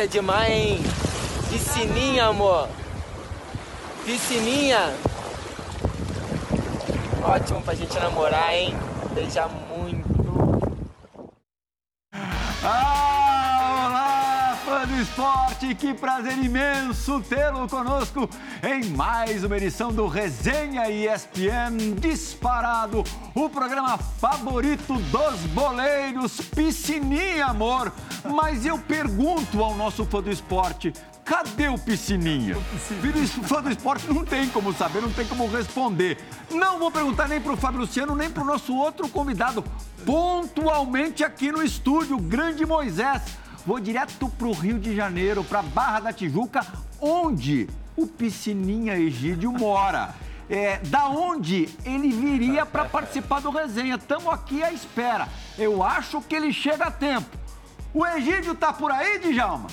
delícia demais, hein? Piscininha, amor. Piscininha. Ótimo pra gente namorar, hein? Beijar muito. Ah, olá, fã do esporte! Que prazer imenso tê-lo conosco em mais uma edição do Resenha ESPN Disparado, o programa favorito dos boleiros, Piscininha, amor. Mas eu pergunto ao nosso fã do esporte, cadê o Piscininha? O fã do esporte não tem como saber, não tem como responder. Não vou perguntar nem para o Fábio Luciano, nem para o nosso outro convidado, pontualmente aqui no estúdio, grande Moisés. Vou direto para o Rio de Janeiro, para Barra da Tijuca, onde o Piscininha Egídio mora. É, da onde ele viria para participar do resenha. Estamos aqui à espera. Eu acho que ele chega a tempo. O Egídio tá por aí, Djalma?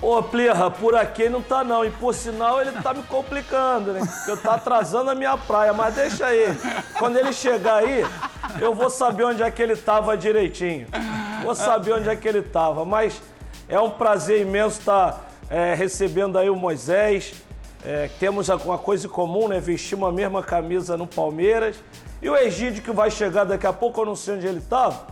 Ô, Plirra, por aqui não tá não. E por sinal ele tá me complicando, né? Eu tá atrasando a minha praia. Mas deixa aí. Quando ele chegar aí, eu vou saber onde é que ele tava direitinho. Vou saber onde é que ele tava. Mas é um prazer imenso estar é, recebendo aí o Moisés. É, temos alguma coisa em comum, né? Vestimos a mesma camisa no Palmeiras. E o Egídio, que vai chegar daqui a pouco, eu não sei onde ele estava,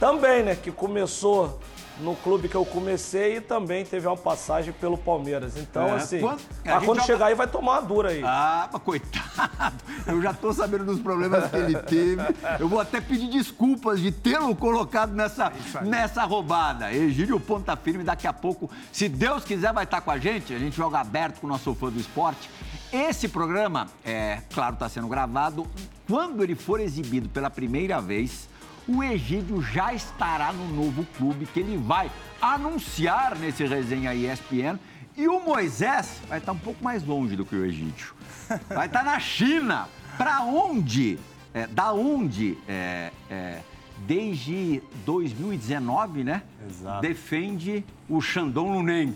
também, né? Que começou no clube que eu comecei e também teve uma passagem pelo Palmeiras. Então, é, assim, quando, mas quando joga... chegar aí vai tomar uma dura aí. Ah, mas coitado. Eu já tô sabendo dos problemas que ele teve. Eu vou até pedir desculpas de tê-lo colocado nessa, nessa roubada. Egílio Ponta Firme, daqui a pouco, se Deus quiser, vai estar com a gente. A gente joga aberto com o nosso fã do esporte. Esse programa, é claro, está sendo gravado. Quando ele for exibido pela primeira vez, o Egídio já estará no novo clube que ele vai anunciar nesse resenha ESPN. E o Moisés vai estar um pouco mais longe do que o Egídio. Vai estar na China. Para onde? É, da onde? É, é, desde 2019, né? Exato. Defende o Shandong Luneng.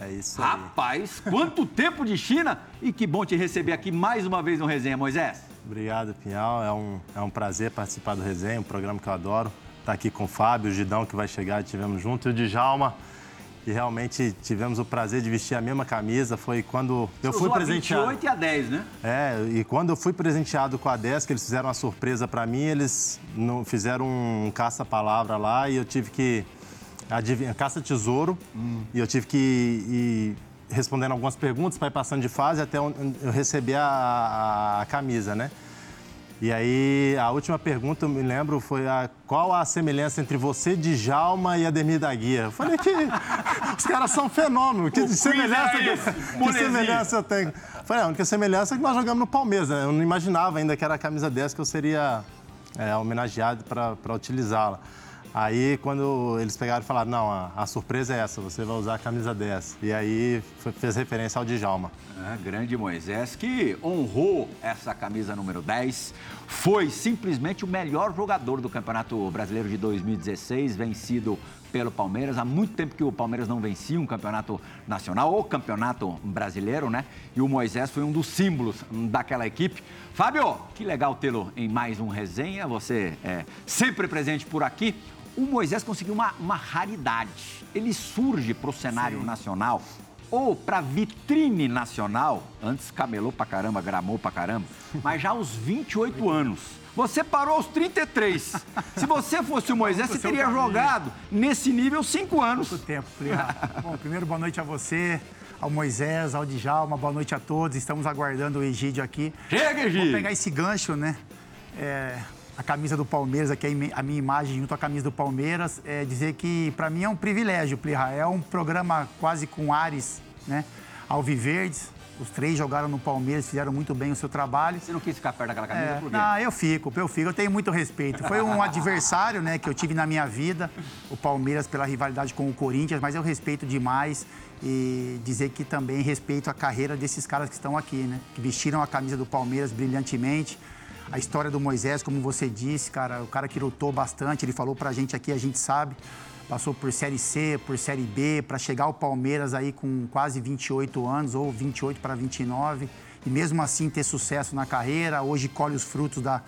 É isso aí. Rapaz, quanto tempo de China! E que bom te receber aqui mais uma vez no Resenha, Moisés. Obrigado, Pinhal. É um, é um prazer participar do Resenha, um programa que eu adoro. Estar tá aqui com o Fábio, o Gidão, que vai chegar, tivemos junto, e o Djalma. E realmente tivemos o prazer de vestir a mesma camisa. Foi quando eu fui presenteado. A 28 e a 10, né? É, e quando eu fui presenteado com a 10, que eles fizeram uma surpresa para mim, eles não, fizeram um caça-palavra lá e eu tive que adivinha, caça-tesouro. Hum. E eu tive que ir respondendo algumas perguntas para ir passando de fase até eu receber a, a, camisa, né? E aí, a última pergunta, eu me lembro, foi a, qual a semelhança entre você, Djalma e Ademir da Guia? Eu falei que os caras são fenômenos. Que, semelhança, é que, que semelhança eu tenho? Eu falei, a única semelhança é que nós jogamos no Palmeiras, né? Eu não imaginava ainda que era a camisa 10 que eu seria é, homenageado para utilizá-la. Aí, quando eles pegaram e falaram, não, a, a, surpresa é essa, você vai usar a camisa 10. E aí, fez referência ao Djalma. É, grande Moisés, que honrou essa camisa número 10. Foi simplesmente o melhor jogador do Campeonato Brasileiro de 2016, vencido pelo Palmeiras. Há muito tempo que o Palmeiras não vencia um campeonato nacional ou campeonato brasileiro, né? E o Moisés foi um dos símbolos daquela equipe. Fábio, que legal tê-lo em mais um resenha. Você é sempre presente por aqui o Moisés conseguiu uma, uma raridade. Ele surge para o cenário Sim. nacional ou para vitrine nacional, antes camelou pra caramba, gramou pra caramba, mas já aos 28 anos. Você parou aos 33. Se você fosse o Moisés, você teria jogado nesse nível 5 anos. Muito tempo, Bom, primeiro, boa noite a você, ao Moisés, ao Djalma, boa noite a todos. Estamos aguardando o Egídio aqui. Chega, Egídio! Vou pegar esse gancho, né? É, a camisa do Palmeiras, aqui a minha imagem junto à camisa do Palmeiras, é dizer que para mim é um privilégio, Plirra. É um programa quase com ares, né? Alviverdes. Os três jogaram no Palmeiras, fizeram muito bem o seu trabalho. Você não quis ficar perto daquela camisa? É, por quê? Não, eu fico, eu fico. Eu tenho muito respeito. Foi um adversário, né, que eu tive na minha vida, o Palmeiras pela rivalidade com o Corinthians, mas eu respeito demais e dizer que também respeito a carreira desses caras que estão aqui, né? Que vestiram a camisa do Palmeiras brilhantemente a história do Moisés, como você disse, cara, o cara que lutou bastante, ele falou pra gente aqui, a gente sabe, passou por Série C, por Série B, para chegar ao Palmeiras aí com quase 28 anos, ou 28 para 29, e mesmo assim ter sucesso na carreira, hoje colhe os frutos da,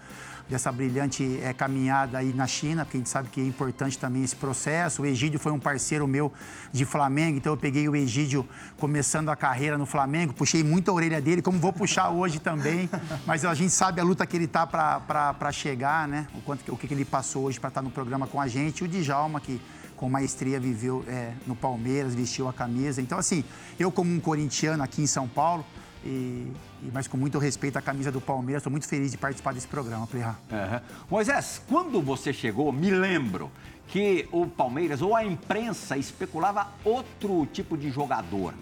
dessa brilhante é, caminhada aí na China, porque a gente sabe que é importante também esse processo. O Egídio foi um parceiro meu de Flamengo, então eu peguei o Egídio começando a carreira no Flamengo, puxei muito a orelha dele, como vou puxar hoje também, mas a gente sabe a luta que ele tá para chegar, né? O, quanto, o que, que ele passou hoje para estar tá no programa com a gente. O Djalma, que com maestria viveu é, no Palmeiras, vestiu a camisa. Então, assim, eu como um corintiano aqui em São Paulo, e, e, mas com muito respeito à camisa do Palmeiras, estou muito feliz de participar desse programa, Plirra. Uhum. Moisés, quando você chegou, me lembro que o Palmeiras ou a imprensa especulava outro tipo de jogador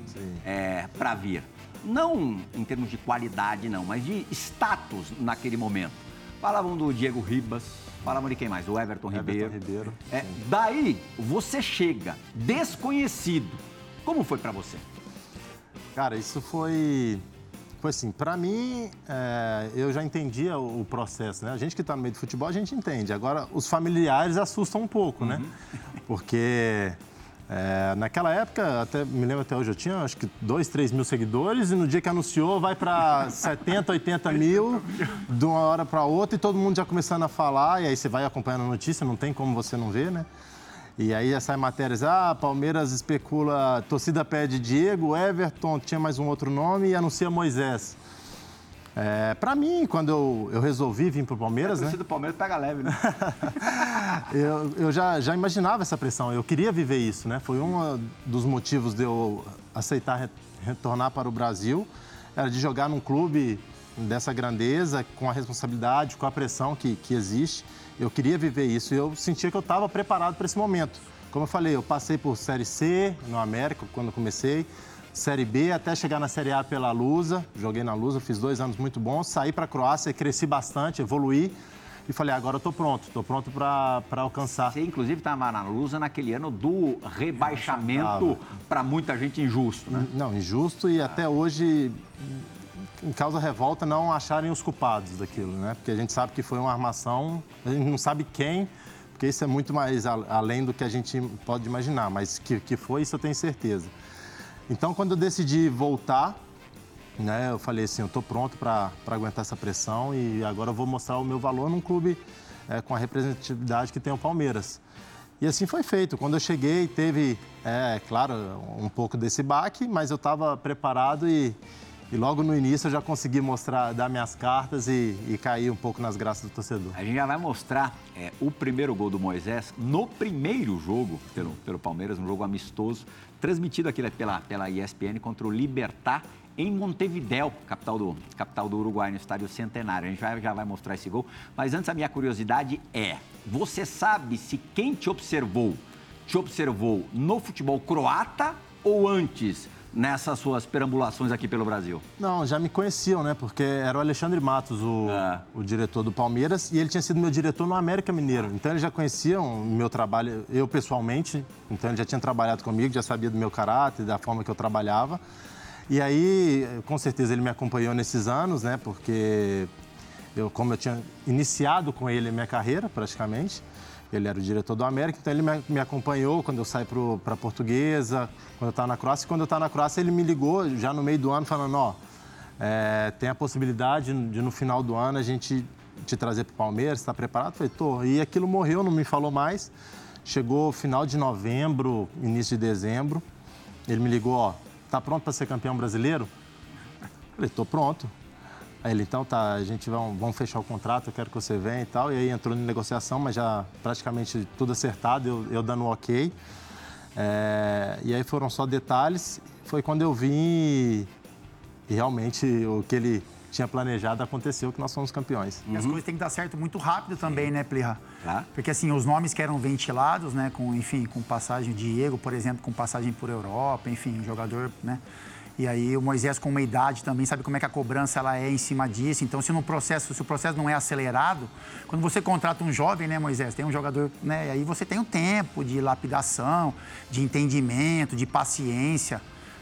é, para vir. Não em termos de qualidade, não, mas de status naquele momento. Falavam do Diego Ribas, falavam de quem mais? O Everton, Everton Ribeiro. Ribeiro é, daí você chega desconhecido. Como foi para você? Cara, isso foi. Foi assim, para mim, é, eu já entendia o, o, processo, né? A gente que está no meio do futebol, a gente entende. Agora, os familiares assustam um pouco, né? uhum. né? Porque é, naquela época, até me lembro até hoje, eu tinha acho que 2, 3 mil seguidores e no dia que anunciou vai para 70, 80 mil, de uma hora para outra e todo mundo já começando a falar. E aí você vai acompanhando a notícia, não tem como você não ver, né? E aí sai matérias, ah, Palmeiras especula, torcida pede Diego, Everton, tinha mais um outro nome e anuncia Moisés. É, para mim, quando eu, eu resolvi vir para o Palmeiras, é, né? do Palmeiras pega leve, né? eu eu já, já imaginava essa pressão, eu queria viver isso, né? Foi um dos motivos de eu aceitar retornar para o Brasil, era de jogar num clube dessa grandeza, com a responsabilidade, com a pressão que, que existe. Eu queria viver isso e eu sentia que eu estava preparado para esse momento. Como eu falei, eu passei por Série C no América quando comecei, Série B até chegar na Série A pela Lusa. Joguei na Lusa, fiz dois anos muito bons. Saí para a Croácia, cresci bastante, evoluí. E falei, agora eu estou pronto, estou pronto para alcançar. Você, inclusive, estava na Lusa naquele ano do rebaixamento, para muita gente injusto, né? Não, injusto e até hoje em causa revolta, não acharem os culpados daquilo, né? Porque a gente sabe que foi uma armação, a gente não sabe quem, porque isso é muito mais além do que a gente pode imaginar, mas que, que foi, isso eu tenho certeza. Então, quando eu decidi voltar, né, eu falei assim, eu estou pronto para aguentar essa pressão e agora eu vou mostrar o meu valor num clube é, com a representatividade que tem o Palmeiras. E assim foi feito. Quando eu cheguei, teve, é claro, um pouco desse baque, mas eu estava preparado e, e logo no início eu já consegui mostrar, dar minhas cartas e, e cair um pouco nas graças do torcedor. A gente já vai mostrar é, o primeiro gol do Moisés no primeiro jogo pelo, pelo Palmeiras, um jogo amistoso, transmitido aqui pela, pela ESPN contra o Libertar em Montevidéu, capital do, capital do Uruguai, no estádio Centenário. A gente vai, já vai mostrar esse gol. Mas antes, a minha curiosidade é: você sabe se quem te observou, te observou no futebol croata ou antes? Nessas suas perambulações aqui pelo Brasil? Não, já me conheciam, né? Porque era o Alexandre Matos, o, é. o diretor do Palmeiras, e ele tinha sido meu diretor no América Mineiro. Então eles já conheciam o meu trabalho, eu pessoalmente. Então ele já tinha trabalhado comigo, já sabia do meu caráter, da forma que eu trabalhava. E aí, com certeza, ele me acompanhou nesses anos, né? Porque eu, como eu tinha iniciado com ele a minha carreira, praticamente, ele era o diretor do América, então ele me, me acompanhou quando eu saí para Portuguesa, quando eu estava na Croácia. E quando eu estava na Croácia, ele me ligou já no meio do ano, falando: Ó, é, tem a possibilidade de no final do ano a gente te trazer para o Palmeiras, está preparado? Eu falei: tô. E aquilo morreu, não me falou mais. Chegou final de novembro, início de dezembro. Ele me ligou: Ó, tá pronto para ser campeão brasileiro? Eu falei: tô pronto. Aí ele, então tá, a gente vai, vamos fechar o contrato, eu quero que você venha e tal. E aí entrou em negociação, mas já praticamente tudo acertado, eu, eu dando um ok. É, e aí foram só detalhes. Foi quando eu vim e, e realmente o que ele tinha planejado aconteceu, que nós somos campeões. E as coisas têm que dar certo muito rápido também, Sim. né, Plirra? Tá. Porque assim, os nomes que eram ventilados, né, com, enfim, com passagem de Diego, por exemplo, com passagem por Europa, enfim, um jogador, né, e aí o Moisés com uma idade também sabe como é que a cobrança ela é em cima disso. Então, se no processo, se o processo não é acelerado, quando você contrata um jovem, né, Moisés, tem um jogador, né, e aí você tem um tempo de lapidação, de entendimento, de paciência.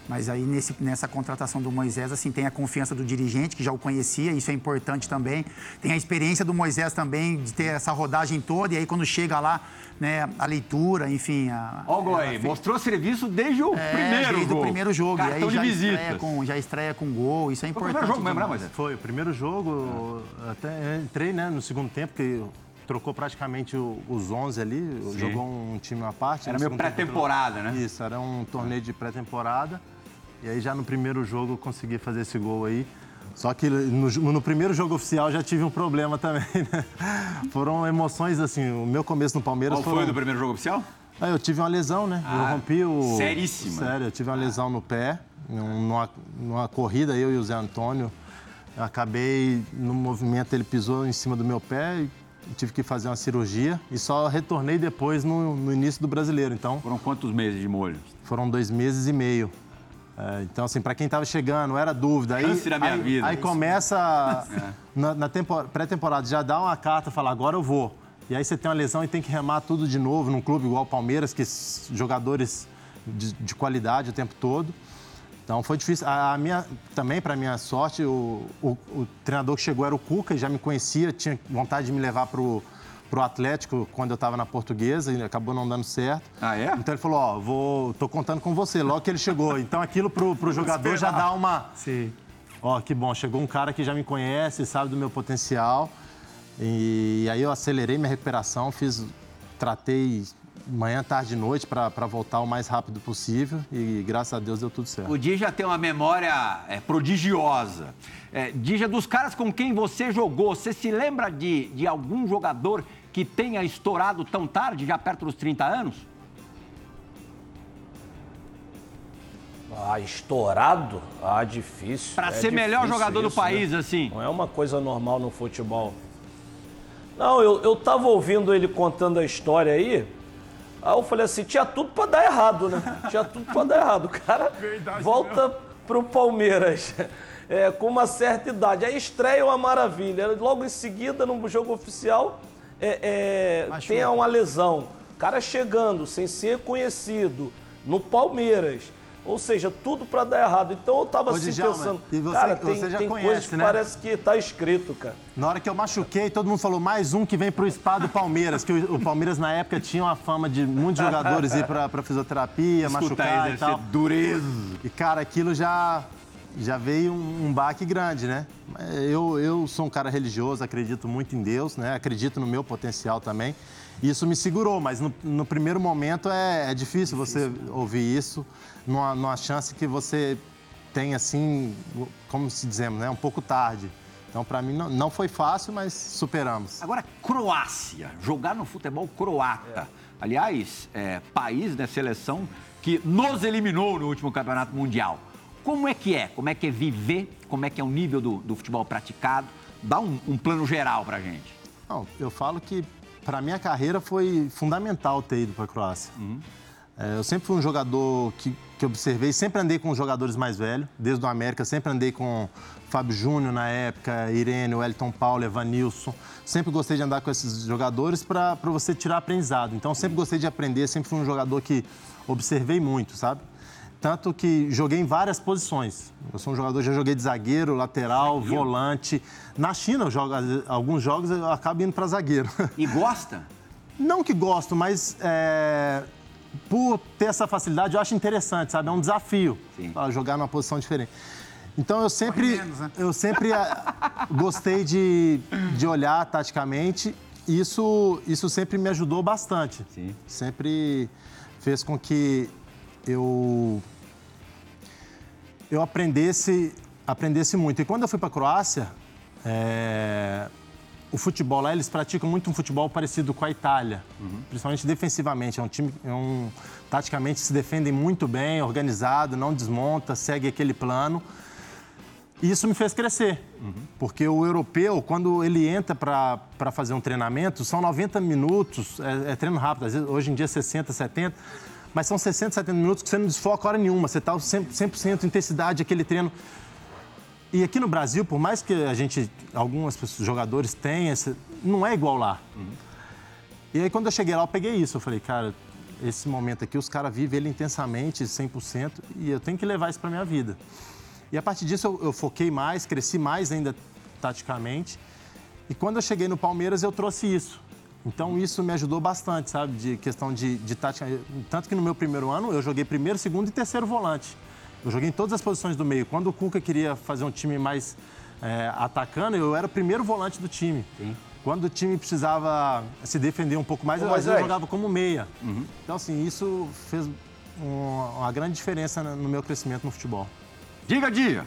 Mas aí nesse, nessa contratação do Moisés, assim, tem a confiança do dirigente, que já o conhecia, isso é importante também. Tem a experiência do Moisés também, de ter essa rodagem toda, e aí quando chega lá, né, a leitura, enfim. A, Ó o gol aí, mostrou serviço desde o é, primeiro desde gol. o primeiro jogo. Cartão e aí de já visita. estreia, com, já estreia com gol, isso é Foi o importante. primeiro jogo mesmo, né. Moisés? Foi o primeiro jogo, até entrei né, no segundo tempo, que trocou praticamente os 11 ali, jogou um time à parte. Era meio pré-temporada, né? Isso, era um torneio de pré-temporada. E aí já no primeiro jogo eu consegui fazer esse gol aí. Só que no, no primeiro jogo oficial já tive um problema também, né? Foram emoções assim, o meu começo no Palmeiras Qual foram... foi do primeiro jogo oficial? Ah, eu tive uma lesão, né? eu Ah, rompi o. seríssima. Sério, eu tive uma lesão no pé, num- numa, numa corrida, eu e o Zé Antônio. Eu acabei, no movimento, ele pisou em cima do meu pé e tive que fazer uma cirurgia. E só retornei depois no, no início do brasileiro. Então, Foram quantos meses de molho? foram dois meses e meio. É, então, assim, para quem estava chegando, era dúvida. Aí, Chance da minha aí, vida. Aí começa, na, na tempo- pré-temporada, já dá uma carta, fala, agora eu vou. E aí você tem uma lesão e tem que remar tudo de novo num clube igual o Palmeiras, que jogadores de, de qualidade o tempo todo. Então foi difícil. A, a minha, também, para minha sorte, o, o- o treinador que chegou era o Cuca, já me conhecia, tinha vontade de me levar pro pro Atlético quando eu estava na Portuguesa e acabou não dando certo. Ah, é? Então ele falou, ó, vou, tô contando com você, logo que ele chegou. Então aquilo pro, pro jogador já dá uma... Sim. Ó, que bom, chegou um cara que já me conhece, sabe do meu potencial. E aí eu acelerei minha recuperação, fiz, tratei manhã, tarde e noite para voltar o mais rápido possível e graças a Deus deu tudo certo. O Dija tem uma memória é, prodigiosa. É, Dija, dos caras com quem você jogou, você se lembra de, de algum jogador que tenha estourado tão tarde, já perto dos 30 anos? Ah, estourado? Ah, difícil. Para É ser melhor jogador do isso, né? país, assim. Não é uma coisa normal no futebol. Não, eu, eu tava ouvindo ele contando a história aí. Aí eu falei assim, tinha tudo pra dar errado, né? Tinha tudo pra dar errado. O cara volta pro Palmeiras é, com uma certa idade. Aí estreia uma maravilha. Logo em seguida, no jogo oficial, é, é, tem uma lesão. O cara chegando sem ser conhecido no Palmeiras. Ou seja, tudo pra dar errado. Então eu tava Ô, assim Djalma, pensando, e você- cara, tem, você já tem conhece, coisas que né? parece que tá escrito, cara. Na hora que eu machuquei, todo mundo falou, mais um que vem pro spa do Palmeiras, que o, o Palmeiras na época tinha uma fama de muitos jogadores ir pra, pra fisioterapia, Escuta machucar aí, e tal. ser dureza. E, cara, aquilo já, já veio um, um baque grande, né? Eu, eu sou um cara religioso, acredito muito em Deus, né? Acredito no meu potencial também. Isso me segurou, mas no, no primeiro momento é, é difícil você ouvir isso, numa, numa chance que você tem, assim, como se dizemos, né? Um pouco tarde. Então, para mim, não, não foi fácil, mas superamos. Agora, Croácia, jogar no futebol croata. Aliás, é, país, né, seleção que nos eliminou no último campeonato mundial. Como é que é? Como é que é viver? Como é que é o nível do, do futebol praticado? Dá um, um plano geral pra gente. Não, eu falo que para minha carreira foi fundamental ter ido para a Croácia. É, eu sempre fui um jogador que, que observei, sempre andei com os jogadores mais velhos, desde o América, sempre andei com Fábio Júnior na época, Irene, Wellington Paulo, Evanilson. Sempre gostei de andar com esses jogadores para você tirar aprendizado. Então, sempre gostei de aprender, sempre fui um jogador que observei muito, sabe? Tanto que joguei em várias posições. Eu sou um jogador, já joguei de zagueiro, lateral, volante. Na China, eu jogo, alguns jogos eu acabo indo para zagueiro. E gosta? Não que gosto, mas é, por ter essa facilidade, eu acho interessante, sabe? É um desafio pra jogar numa posição diferente. Então eu sempre, menos, né? eu sempre ah, gostei de, de olhar taticamente. E isso, isso sempre me ajudou bastante. Sim. Sempre fez com que eu eu aprendesse, aprendesse muito. E quando eu fui para a Croácia, é, o futebol lá, eles praticam muito um futebol parecido com a Itália, principalmente defensivamente. É um time, é um, taticamente se defendem muito bem, organizado, não desmonta, segue aquele plano. E isso me fez crescer, porque o europeu, quando ele entra para fazer um treinamento, são 90 minutos, é, é treino rápido, vezes, hoje em dia 60, 70, mas são 60, 70 minutos que você não desfoca hora nenhuma, você está 100%, 100% intensidade, aquele treino. E aqui no Brasil, por mais que a gente, pessoas, jogadores tenham, esse, não é igual lá. E aí quando eu cheguei lá, eu peguei isso, eu falei, cara, esse momento aqui, os caras vivem ele intensamente, 100%, e eu tenho que levar isso para minha vida. E a partir disso eu, eu foquei mais, cresci mais ainda taticamente. E quando eu cheguei no Palmeiras, eu trouxe isso. Então isso me ajudou bastante, sabe? De questão de, de tática. Tanto que no meu primeiro ano eu joguei primeiro, segundo e terceiro volante. Eu joguei em todas as posições do meio. Quando o Cuca queria fazer um time mais é, atacando, eu era o primeiro volante do time. Sim. Quando o time precisava se defender um pouco mais, eu, às vezes, eu jogava como meia. Uhum. Então, assim, isso fez uma, uma grande diferença no meu crescimento no futebol. Diga, Dia!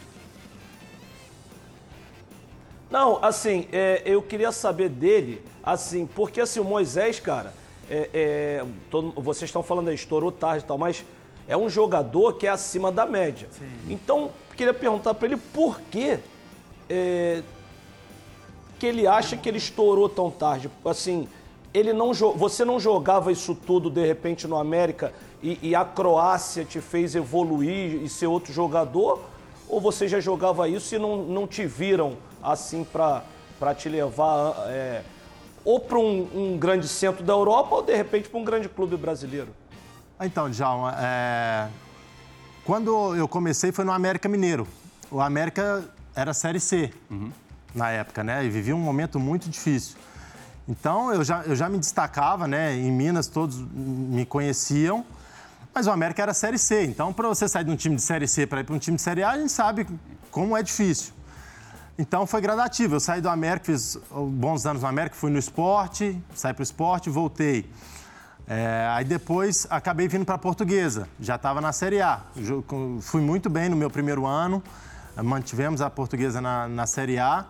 Não, assim, é, eu queria saber dele, assim, porque assim, o Moisés, cara, é, é, todo, vocês estão falando aí, estourou tarde e tal, mas é um jogador que é acima da média. Sim. Então, queria perguntar para ele por que, é, que ele acha que ele estourou tão tarde. Assim, ele não você não jogava isso tudo de repente no América e, e a Croácia te fez evoluir e ser outro jogador? Ou você já jogava isso e não, não te viram assim para te levar é, ou para um, um, grande centro da Europa ou de repente para um grande clube brasileiro? Então, Djalma, é... quando eu comecei foi no América Mineiro. O América era Série C uhum. na época, né? E vivia um momento muito difícil. Então, eu já, eu já me destacava, né? Em Minas todos me conheciam. Mas o América era Série C. Então, para você sair de um time de Série C para ir para um time de Série A, a gente sabe como é difícil. Então foi gradativo. Eu saí do América, fiz bons anos no América, fui no esporte, saí para o esporte, voltei. É, aí depois acabei vindo para a Portuguesa, já estava na Série A. Fui muito bem no meu primeiro ano, mantivemos a Portuguesa na, na Série A.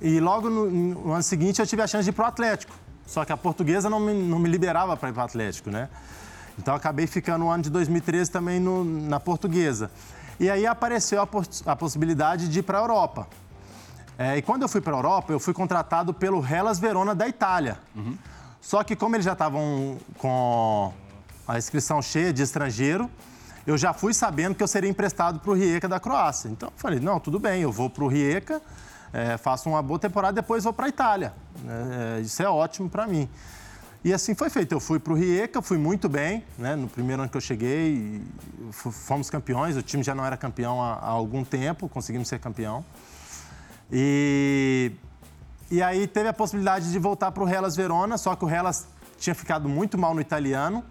E logo no, no, ano seguinte eu tive a chance de ir para o Atlético. Só que a Portuguesa não me, não me liberava para ir para o Atlético, né? Então acabei ficando no ano de 2013 também no, na Portuguesa. E aí apareceu a, a possibilidade de ir para a Europa. É, e quando eu fui para a Europa, eu fui contratado pelo Hellas Verona da Itália. Uhum. Só que como eles já estavam com a inscrição cheia de estrangeiro, eu já fui sabendo que eu seria emprestado para o Rijeka da Croácia. Então eu falei, não, tudo bem, eu vou para o Rijeka, é, faço uma boa temporada, depois vou para a Itália. É, isso é ótimo para mim. E assim foi feito. Eu fui para o Rijeka, fui muito bem. Né? No primeiro ano que eu cheguei, fomos campeões. O time já não era campeão há, há algum tempo, conseguimos ser campeão. E, e aí teve a possibilidade de voltar para o Hellas Verona, só que o Hellas tinha ficado muito mal no italiano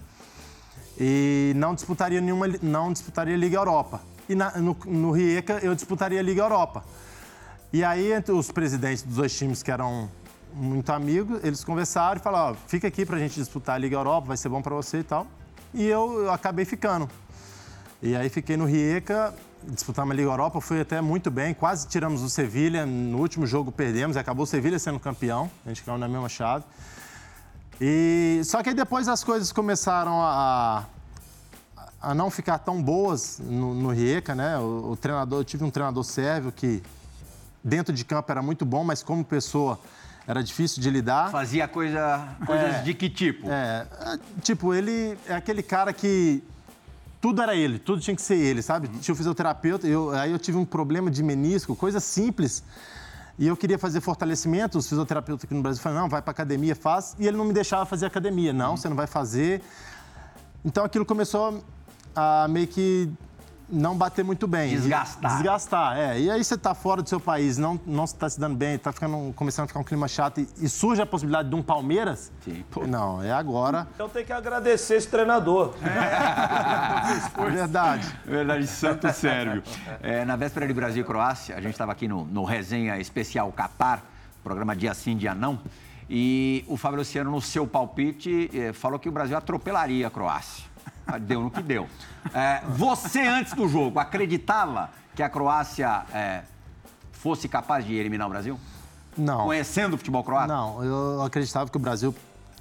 e não disputaria nenhuma, não disputaria Liga Europa. E na, no, no Rijeka eu disputaria Liga Europa. E aí entre os presidentes dos dois times que eram muito amigos, eles conversaram e falaram, ó, fica aqui para a gente disputar a Liga Europa, vai ser bom para você e tal. E eu, eu acabei ficando. E aí fiquei no Rijeka disputamos a Liga Europa, foi até muito bem, quase tiramos o Sevilha, no último jogo perdemos, acabou o Sevilha sendo campeão, a gente caiu na mesma chave. E só que aí depois as coisas começaram a, a não ficar tão boas no, no Rijeka, né? O, o, treinador, eu tive um treinador sérvio que dentro de campo era muito bom, mas como pessoa era difícil de lidar. Fazia coisa, coisas é, de que tipo? É, tipo, ele é aquele cara que tudo era ele, tudo tinha que ser ele, sabe? Uhum. Tinha o fisioterapeuta, eu, aí eu tive um problema de menisco, coisa simples. E eu queria fazer fortalecimento, os fisioterapeutas aqui no Brasil falaram, não, vai para academia, faz. E ele não me deixava fazer academia. Não, uhum. você não vai fazer. Então aquilo começou a meio que não bater muito bem. Desgastar. Desgastar, é. E aí você está fora do seu país, não, não está se dando bem, está ficando, começando a ficar um clima chato e, e surge a possibilidade de um Palmeiras? Sim. Não, é agora. Então tem que agradecer esse treinador. É. Verdade. Verdade, santo sérvio. É, na véspera de Brasil e Croácia, a gente estava aqui no, no Resenha Especial Qatar, programa dia sim, dia não, e o Fábio Luciano, no seu palpite, eh, falou que o Brasil atropelaria a Croácia. Ah, deu no que deu. É, você, antes do jogo, acreditava que a Croácia é, fosse capaz de eliminar o Brasil? Não. Conhecendo o futebol croata? Não, eu acreditava que o Brasil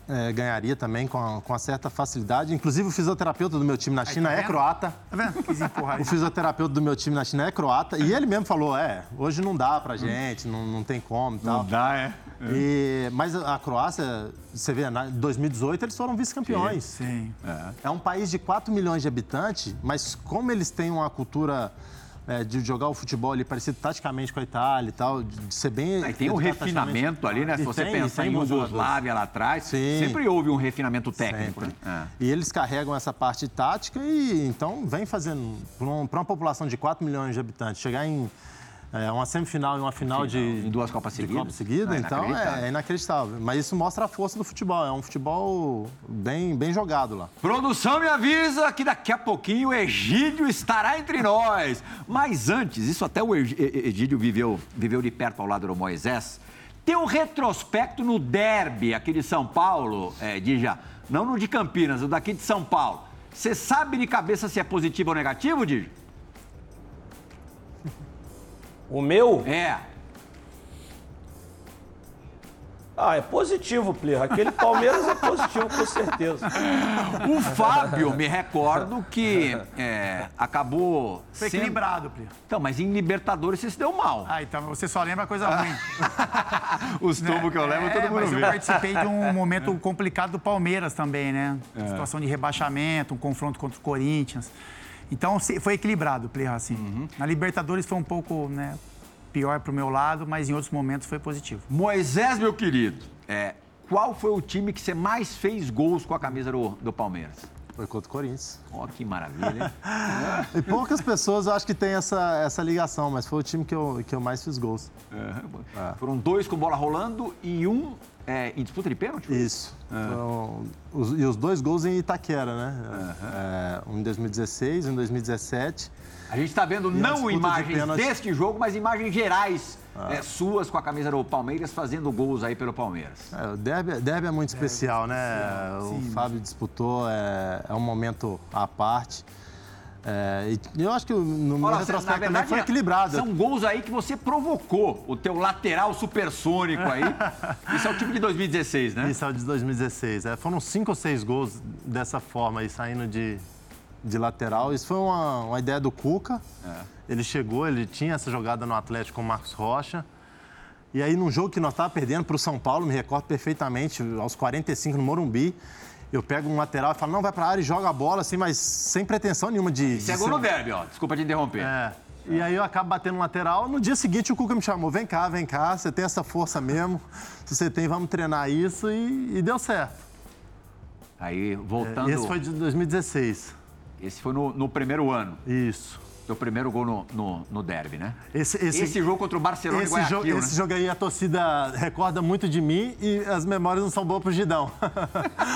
é, ganharia também com, a, com uma certa facilidade. Inclusive, o fisioterapeuta do meu time na China Aí, tá é croata. Tá vendo? Quis empurrar o fisioterapeuta do meu time na China é croata. E ele mesmo falou: é, hoje não dá pra gente, não, não tem como e tal. Não dá, é. E, mas a Croácia, você vê, em 2018 eles foram vice-campeões. Sim. sim. É. é. um país de 4 milhões de habitantes, mas como eles têm uma cultura é, de jogar o futebol ali parecido taticamente com a Itália e tal, de ser bem. E tem um refinamento ali, né? Se E você tem, pensar em. Yugoslávia lá atrás, Sim. sempre houve um refinamento técnico. Né? E eles carregam essa parte tática e então vem fazendo. Para uma população de 4 milhões de habitantes, chegar em é, uma semifinal e uma final de. Em duas Copas de seguidas. Copa seguida, É então inacreditável. é, é inacreditável. Mas isso mostra a força do futebol. É um futebol bem, bem jogado lá. Produção me avisa que daqui a pouquinho o Egídio estará entre nós. Mas antes, isso até o Egídio viveu, viveu de perto ao lado do Moisés. Tem um retrospecto no derby aqui de São Paulo, é, Dija. Não no de Campinas, o daqui de São Paulo. Você sabe de cabeça se é positivo ou negativo, Dija? O meu? É. Ah, é positivo, Plirra. Aquele Palmeiras é positivo, com certeza. O Fábio, me recordo que é, acabou. Foi sendo- equilibrado, Plio. Então, mas em Libertadores você se deu mal. Ah, então você só lembra coisa ruim. Os tumbos que eu lembro, É, todo mundo mas eu vê. participei de um momento complicado do Palmeiras também, né? Situação de rebaixamento, um confronto contra o Corinthians. Então se- foi equilibrado o play assim. Na Libertadores foi um pouco né, pior pro meu lado, mas em outros momentos foi positivo. Moisés, meu querido, é, qual foi o time que você mais fez gols com a camisa do, do Palmeiras? Foi contra o Corinthians. Ó, que maravilha, hein? E poucas pessoas eu acho que tem essa, essa ligação, mas foi o time que eu, que eu mais fiz gols. É. Foram dois com bola rolando e um é, em disputa de pênalti? Isso. Foram os- e os dois gols em Itaquera, né? É, um em 2016 e um em 2017. A gente está vendo E não de imagens pênalti. deste jogo, mas imagens gerais é, suas com a camisa do Palmeiras fazendo gols aí pelo Palmeiras. É, o derby, derby é muito especial, né? O Fábio disputou, é, é um momento à parte. É, eu acho que no meu Olha, retrospecto também foi equilibrado. São gols aí que você provocou. O teu lateral supersônico aí. Isso é o time de 2016, né? Isso é o de 2016. É, foram cinco ou seis gols dessa forma aí, saindo de, de lateral. Isso foi uma, uma ideia do Cuca. Ele chegou, ele tinha essa jogada no Atlético com o Marcos Rocha. E aí, num jogo que nós estávamos perdendo para o São Paulo, me recordo perfeitamente, aos 45 no Morumbi, eu pego um lateral e falo, não, vai para a área e joga a bola, assim, mas sem pretensão nenhuma de... Isso é de gol ser no ó. Desculpa te interromper. É. E aí eu acabo batendo lateral. No dia seguinte o Cuca me chamou, vem cá, vem cá, você tem essa força mesmo. Se você tem, vamos treinar isso e, e deu certo. Aí, voltando. Esse foi de 2016. Esse foi no, no primeiro ano. Isso. Teu primeiro gol no, no, no derby, né? Esse, Esse, esse, jogo contra o Barcelona esse, Guayaquil, jogo, né? esse jogo aí a torcida recorda muito de mim e as memórias não são boas pro Gidão.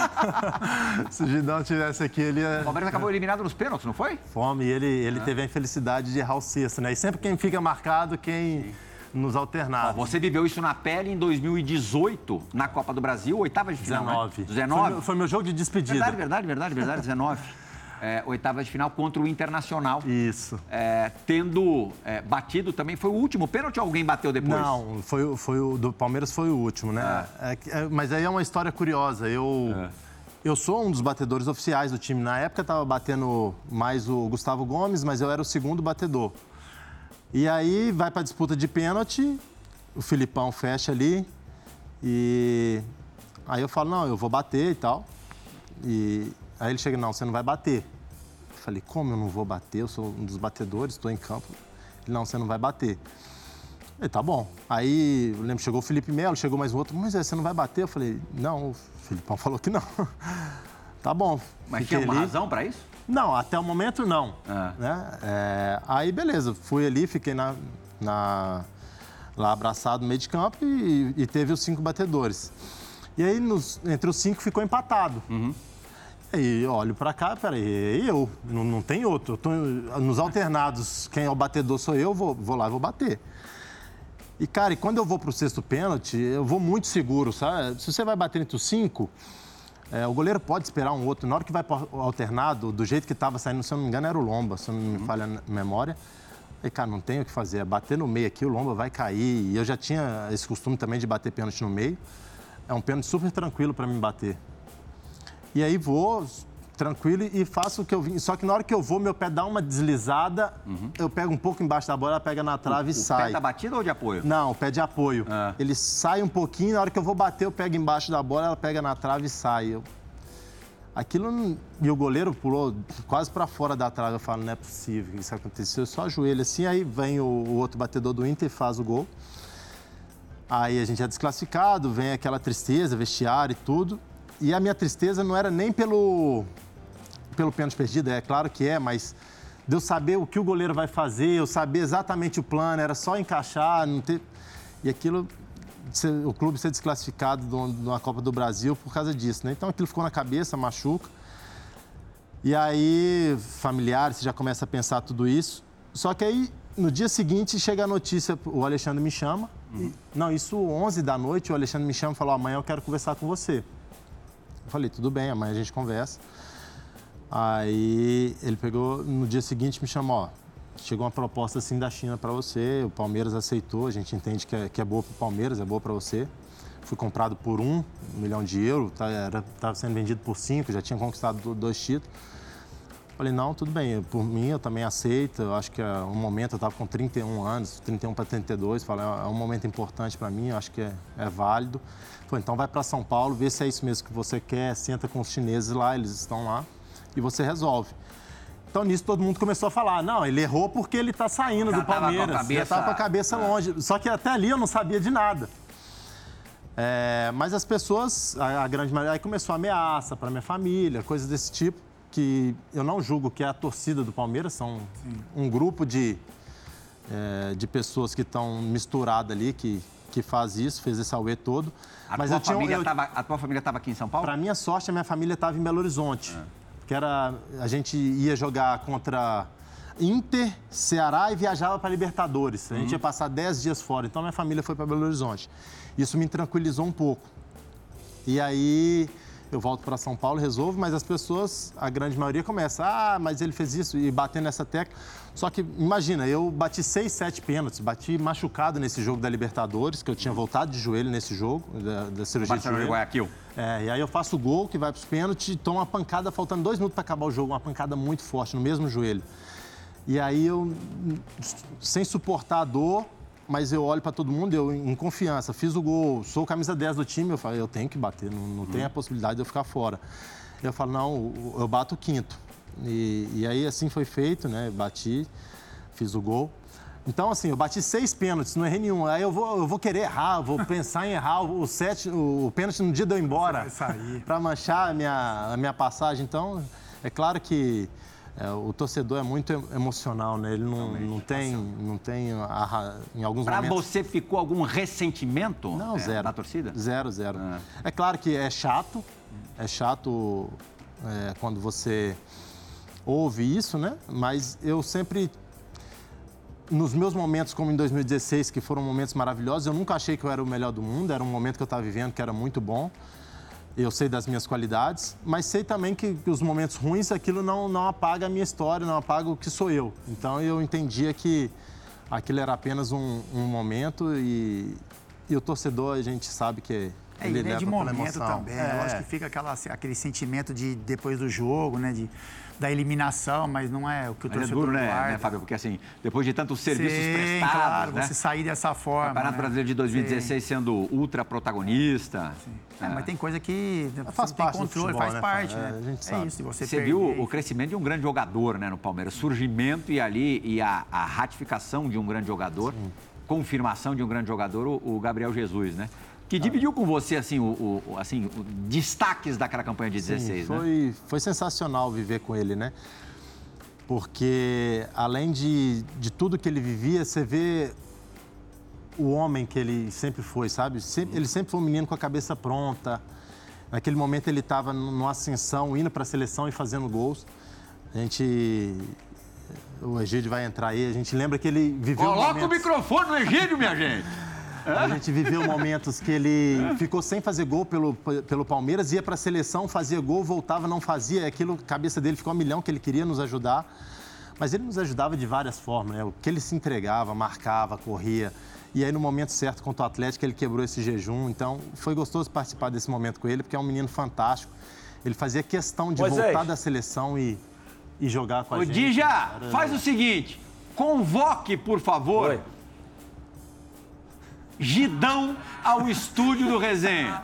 Se o Gidão tivesse aqui, ele ia... O Palmeiras acabou eliminado nos pênaltis, não foi? Fome, e ele, ele teve a infelicidade de errar o sexto, né? E sempre quem fica marcado, quem nos Ó, alternados. você viveu isso na pele em 2018, na Copa do Brasil, oitava de final, 19. né? Foi 19? meu, foi meu jogo de despedida. Verdade, verdade, verdade, verdade, 19. É, oitava de final contra o Internacional. Isso. É, tendo é, batido também, foi o último pênalti ou alguém bateu depois? Não, foi, o- foi o do Palmeiras foi o último, né? É que- é, mas aí é uma história curiosa. Eu, eu sou um dos batedores oficiais do time. Na época estava batendo mais o Gustavo Gomes, mas eu era o segundo batedor. E aí vai para disputa de pênalti, o Filipão fecha ali e aí eu falo, não, eu vou bater e tal. E aí ele chega, não, você não vai bater. Eu falei, como eu não vou bater? Eu sou um dos batedores, estou em campo. Ele, não, você não vai bater. Ele, tá bom. Aí, eu lembro, chegou o Felipe Melo, chegou mais um outro, mas você não vai bater? Eu falei, não, o Filipão falou que não. tá bom. Mas Fiquei tinha uma ali. razão pra isso? Não, até o momento não. Ah. Né? É, aí, beleza, fui ali, fiquei na, na- lá abraçado no meio de campo e, e teve os cinco batedores. E aí, nos- entre os cinco, ficou empatado. Aí eu olho pra cá, peraí, eu, não, não tem outro. Eu tô nos alternados, quem é o batedor sou eu, vou, vou lá e vou bater. E, cara, e quando eu vou pro sexto pênalti, eu vou muito seguro, sabe? Se você vai bater entre os cinco, é, o goleiro pode esperar um outro. Na hora que vai pro alternado, do jeito que estava saindo, se eu não me engano, era o Lomba, se eu não me falha a memória. Aí, cara, não tem o que fazer. É bater no meio aqui, o Lomba vai cair. E eu já tinha esse costume também de bater pênalti no meio. É um pênalti super tranquilo para mim bater. E aí vou tranquilo e faço o que eu vim. Só que na hora que eu vou, meu pé dá uma deslizada, eu pego um pouco embaixo da bola, ela pega na trave e o sai. pé da batida ou de apoio? Não, o pé de apoio. Ah. Ele sai um pouquinho, na hora que eu vou bater, eu pego embaixo da bola, ela pega na trave e sai. Eu- Aquilo. E o goleiro pulou quase para fora da trave. Eu falo, não é possível que isso aconteceu. Eu só ajoelho assim, aí vem o, o outro batedor do Inter e faz o gol. Aí a gente é desclassificado, vem aquela tristeza, vestiário e tudo. E a minha tristeza não era nem pelo, pelo pênalti perdido, é claro que é, mas de eu saber o que o goleiro vai fazer, eu saber exatamente o plano, era só encaixar, não ter. E aquilo, o clube ser desclassificado do- na Copa do Brasil por causa disso, né? Então aquilo ficou na cabeça, machuca. E aí, familiares, você já começa a pensar tudo isso. Só que aí, no dia seguinte, chega a notícia, o Alexandre me chama. e- não, isso 11 da noite, o Alexandre me chama e falou, amanhã eu quero conversar com você. Eu falei, tudo bem, amanhã a gente conversa. Aí ele pegou, no dia seguinte me chamou, ó, chegou uma proposta assim da China para você, o Palmeiras aceitou, a gente entende que é, que é boa para o Palmeiras, é boa para você. Fui comprado por um milhão de euros, tá, estava sendo vendido por cinco, já tinha conquistado do- dois títulos. Falei, não, tudo bem, por mim eu também aceito, eu acho que é um momento, eu estava com 31 anos, 31 para 32, falei, é um momento importante para mim, eu acho que é, é válido. Falei, então vai para São Paulo, vê se é isso mesmo que você quer, senta com os chineses lá, eles estão lá, e você resolve. Então nisso todo mundo começou a falar, não, ele errou porque ele está saindo Já do tava Palmeiras, já cabeça- estava com a cabeça longe. Só que até ali eu não sabia de nada. É, mas as pessoas, a, a grande maioria, aí começou a ameaça para minha família, coisas desse tipo, que eu não julgo que é a torcida do Palmeiras, são um grupo de, é, de pessoas que estão misturadas ali, que, que faz isso, fez esse auê todo. A, mas tua eu tinha, família eu, tava, a tua família estava aqui em São Paulo? para minha sorte, a minha família estava em Belo Horizonte. Que era. A gente ia jogar contra Inter, Ceará e viajava para Libertadores. A gente ia passar 10 dias fora. Então minha família foi para Belo Horizonte. Isso me tranquilizou um pouco. E aí eu volto para São Paulo, resolvo, mas as pessoas, a grande maioria, começa, ah, mas ele fez isso, e batendo nessa tecla. Só que, imagina, eu bati seis, sete pênaltis, bati machucado nesse jogo da Libertadores, que eu tinha voltado de joelho nesse jogo, da, da cirurgia de Barcelona de joelho. Guayaquil. É, e aí eu faço o gol, que vai para os pênaltis, tomo uma pancada, faltando dois minutos para acabar o jogo, uma pancada muito forte, no mesmo joelho. E aí eu, sem suportar a dor, mas eu olho para todo mundo, eu em confiança, fiz o gol, sou camisa 10 do time, eu falo, eu tenho que bater, não, não tem a possibilidade de eu ficar fora. Eu falo, não, eu bato o quinto. E, e aí assim foi feito, né? Bati, fiz o gol. Então, assim, eu bati seis pênaltis, não errei nenhum. Aí eu vou, eu vou querer errar, vou pensar em errar o, sete, o, pênalti no dia de eu ir embora. Para manchar a minha, a minha passagem. Então, é claro que é, o torcedor é muito em- emocional, né? Ele não, não tem, não tem a em alguns Para momentos... você ficou algum ressentimento Não, é, zero. da torcida? Zero, zero. Ah. É claro que é chato, é chato é, quando você ouve isso, né? Mas eu sempre, nos meus momentos, como em 2016, que foram momentos maravilhosos, eu nunca achei que eu era o melhor do mundo, era um momento que eu estava vivendo que era muito bom. Eu sei das minhas qualidades, mas sei também que, que os momentos ruins, aquilo não, não apaga a minha história, não apaga o que sou eu. Então eu entendia que aquilo era apenas um, um momento e, e o torcedor, a gente sabe que É, ele é de momento também. É. Eu acho que fica aquela, aquele sentimento de depois do jogo, né? De, da eliminação, mas não é o que o é torcedor duro, né, guarda. né, Fábio? Porque assim, depois de tantos serviços Sim, prestados, claro, né? você sair dessa forma. Campeonato né? Brasileiro de 2016 sendo ultra protagonista. É, mas tem coisa que você Faz tem parte do controle, futebol, faz né, parte, né? É, a gente é sabe. isso, você, Você viu o crescimento de um grande jogador né, no Palmeiras, surgimento e ali e a, a ratificação de um grande jogador, confirmação de um grande jogador, o, o Gabriel Jesus, né? Que dividiu com você assim, o, o- assim, o- destaques daquela campanha de Sim, 16, né? foi, foi sensacional viver com ele, né? Porque além de, de tudo que ele vivia, você vê o homem que ele sempre foi, sabe? Sempre- ele sempre foi um menino com a cabeça pronta. Naquele momento ele estava numa ascensão, indo para a seleção e fazendo gols. A gente. O Egídio vai entrar aí. A gente lembra que ele viveu. Coloca o microfone no Egídio, minha gente! a gente viveu momentos que ele ficou sem fazer gol pelo, pelo Palmeiras, ia para a seleção, fazia gol, voltava, não fazia. Aquilo, a cabeça dele ficou a milhão, que ele queria nos ajudar. Mas ele nos ajudava de várias formas, né? O que ele se entregava, marcava, corria. E aí, no momento certo, contra o Atlético, ele quebrou esse jejum. Então, foi gostoso participar desse momento com ele, porque é um menino fantástico. Ele fazia questão de Moisés. voltar da seleção e, e jogar com a Ô, gente. Dija, Era- faz o seguinte, convoque, por favor, Oi. Gidão ao estúdio do Resenha.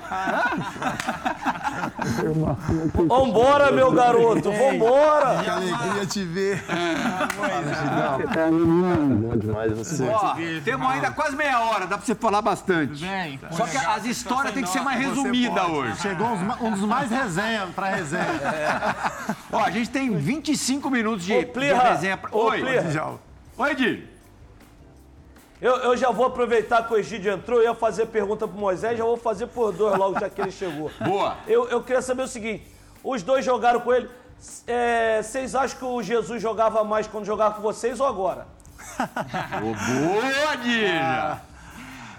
Vambora, meu garoto, vambora! Que alegria te ver. Ó, temos ainda quase meia hora, dá pra você falar bastante. Bem, Só que as histórias têm que ser mais resumidas hoje. Chegou um dos mais resenha pra resenha. Ó, a gente tem 25 minutos de, Ô, de resenha. pra- ô, Oi, Oi, Edi. Eu, eu já vou aproveitar que o Egídio entrou, eu ia fazer pergunta pro Moisés, já vou fazer por dois logo, já que ele chegou. Boa. Eu, eu queria saber o seguinte: os dois jogaram com ele. É, vocês acham que o Jesus jogava mais quando jogava com vocês ou agora? Ô, boa, Dija.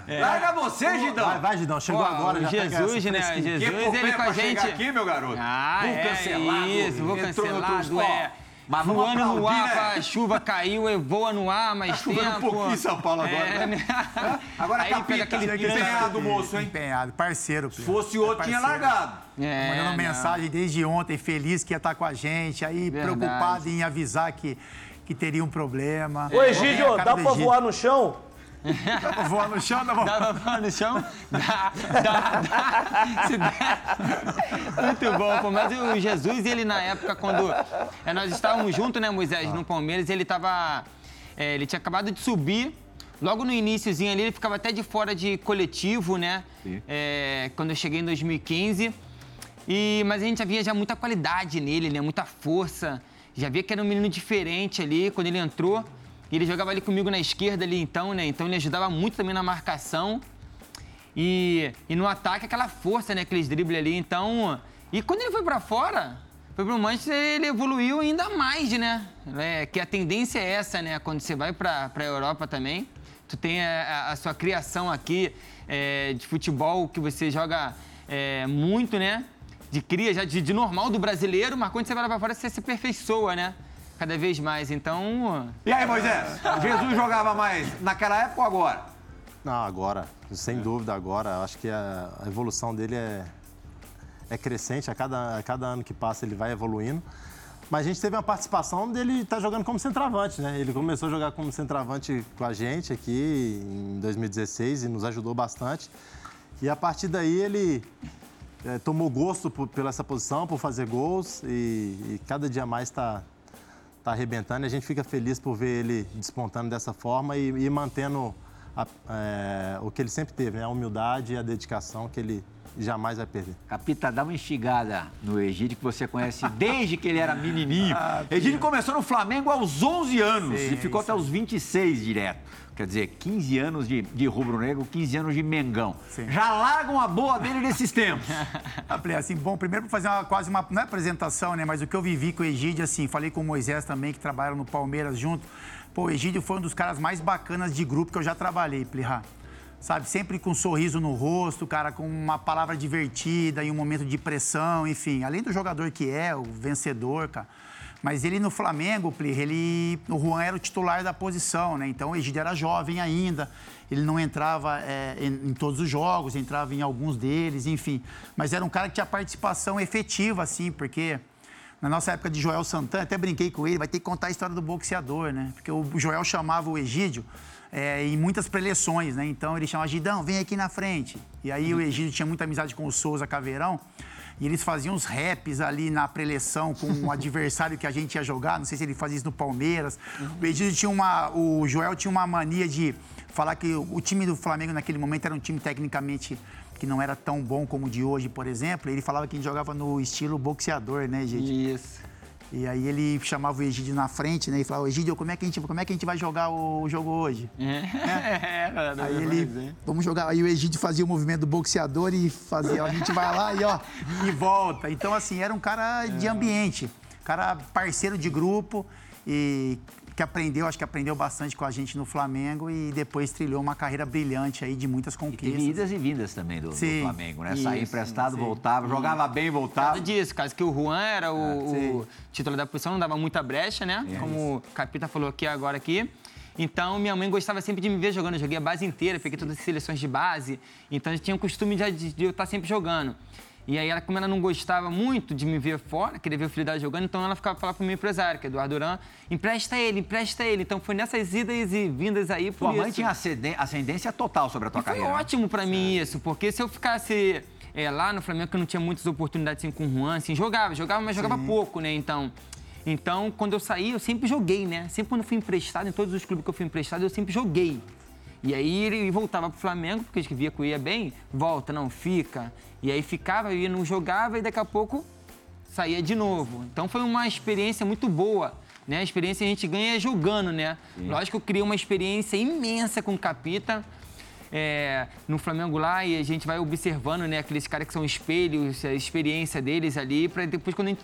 Larga você, Gidão. Vai, vai, Gidão. Chegou Pô, agora. já pega Jesus, né? Que Jesus, popé ele com pra a gente. aqui, meu garoto. Ah, Vou é, cancelado, isso, vou é. Mas vamos Voando no aplaudir, ar, né? a chuva caiu, eu voa no ar chovendo um tempo. pouquinho em São Paulo agora, É, né? Agora, Aí capita, pega aquele tinha que ter ganhado o moço, hein? Empenhado, parceiro. Se fosse outro, tinha largado. É, Mandando não. mensagem desde ontem, feliz que ia estar com a gente, aí Verdade. preocupado em avisar que, que teria um problema. Ô, Egídio, É dá pra voar no chão? Dá pra voar no chão, dá pra Dá pra voar no chão? Dá, dá, dá. Se der. Muito bom, pô. Mas o Jesus, ele na época, quando é, nós estávamos juntos, né, Moisés, no Palmeiras, ele tava. é, ele tinha acabado de subir. Logo no iníciozinho ali, ele ficava até de fora de coletivo, né? É, quando eu cheguei em 2015. E, mas a gente já via já muita qualidade nele, né? Muita força. Já via que era um menino diferente ali quando ele entrou. Ele jogava ali comigo na esquerda ali então, né? Então ele ajudava muito também na marcação. E, e no ataque aquela força, né? Aqueles dribles ali. Então. E quando ele foi pra fora, foi pro Manchester, ele evoluiu ainda mais, né? É, que a tendência é essa, né? Quando você vai pra, pra Europa também, tu tem a, a- a sua criação aqui é, de futebol que você joga é, muito, né? De cria, já de, de normal do brasileiro, mas quando você vai lá pra fora, você se aperfeiçoa, né? Cada vez mais. Então. E aí, Moisés? Jesus jogava mais naquela época ou agora? Não, agora, sem dúvida agora. Acho que a, evolução dele é, é crescente. A cada, a cada ano que passa ele vai evoluindo. Mas a gente teve uma participação dele estar jogando como centroavante, né? Ele começou a jogar como centroavante com a gente aqui em 2016 e nos ajudou bastante. E a partir daí ele eh, tomou gosto por, pela essa posição, por fazer gols e, e cada dia mais está tá arrebentando e a gente fica feliz por ver ele despontando dessa forma e, e mantendo a- é, o que ele sempre teve, né? a humildade e a dedicação que ele jamais vai perder. Capita, dá uma instigada no Egídio, que você conhece desde que ele era menininho. Egídio começou no Flamengo aos 11 anos e ficou até os 26 direto. Quer dizer, 15 anos de, de rubro-negro, 15 anos de Mengão. Sim. Já largam a boa dele nesses tempos. Ah, falei assim, bom, primeiro para fazer uma, quase uma, não é apresentação, né, mas o que eu vivi com o Egídio, assim, falei com o Moisés também, que trabalha no Palmeiras junto. Pô, o Egídio foi um dos caras mais bacanas de grupo que eu já trabalhei, Plirra. Sabe, sempre com um sorriso no rosto, cara, com uma palavra divertida em um momento de pressão, enfim. Além do jogador que é, o vencedor, cara. Mas ele no Flamengo, ele, o Juan era o titular da posição, né? Então o Egídio era jovem ainda, ele não entrava é, em, em todos os jogos, entrava em alguns deles, enfim. Mas era um cara que tinha participação efetiva, assim, porque na nossa época de Joel Santana, até brinquei com ele, vai ter que contar a história do boxeador, né? Porque o Joel chamava o Egídio é, em muitas preleções, né? Então ele chamava Gidão, vem aqui na frente. E aí o Egídio tinha muita amizade com o Souza Caveirão. E eles faziam uns raps ali na preleção com o adversário que a gente ia jogar. Não sei se ele fazia isso no Palmeiras. O Egídio tinha uma. O Joel tinha uma mania de falar que o time do Flamengo naquele momento era um time tecnicamente que não era tão bom como o de hoje, por exemplo. Ele falava que a gente jogava no estilo boxeador, né, gente? Isso. E aí ele chamava o Egídio na frente, né? E falava, Egídio, como é que a gente, como é que a gente vai jogar o jogo hoje? É, cara, Aí ele, vamos jogar. Aí o Egídio fazia o movimento do boxeador e fazia, ó, a gente vai lá e ó, e volta. Então, assim, era um cara de ambiente, cara parceiro de grupo e que aprendeu, acho que aprendeu bastante com a gente no Flamengo e depois trilhou uma carreira brilhante aí de muitas E conquistas. idas e vindas também do, do Sim, Flamengo, né? Saía emprestado, voltava, jogava bem, voltava. Disso, caso que o Juan era o, o titular da posição, não dava muita brecha, né? Como o Capita falou aqui agora aqui. Então, minha mãe gostava sempre de me ver jogando. Eu joguei a base inteira, peguei todas as seleções de base. Então, eu tinha o costume de, de eu estar sempre jogando. E aí, ela, como ela não gostava muito de me ver fora, queria ver o filho dela jogando, então ela ficava falando pro meu empresário, que é Eduardo Duran, empresta ele, empresta ele. Então foi nessas idas e vindas aí Tua mãe tinha ascendência total sobre a tua E foi carreira. né? ótimo pra mim isso, porque se eu ficasse é, lá no Flamengo, que eu não tinha muitas oportunidades assim, com o Juan, assim, jogava, jogava, mas jogava pouco, né? Então, então, quando eu saí, eu sempre joguei, né? Sempre quando fui emprestado, em todos os clubes que eu fui emprestado, eu sempre joguei. E aí ele voltava pro Flamengo, porque eles via que ia bem, volta, não, fica. E aí ficava, ia, não jogava e daqui a pouco saía de novo. Então foi uma experiência muito boa. Né? A experiência a gente ganha jogando, né? Lógico que eu criei uma experiência imensa com o Capita. é, no Flamengo lá e a gente vai observando, né, aqueles caras que são espelhos, a experiência deles ali, para depois quando a gente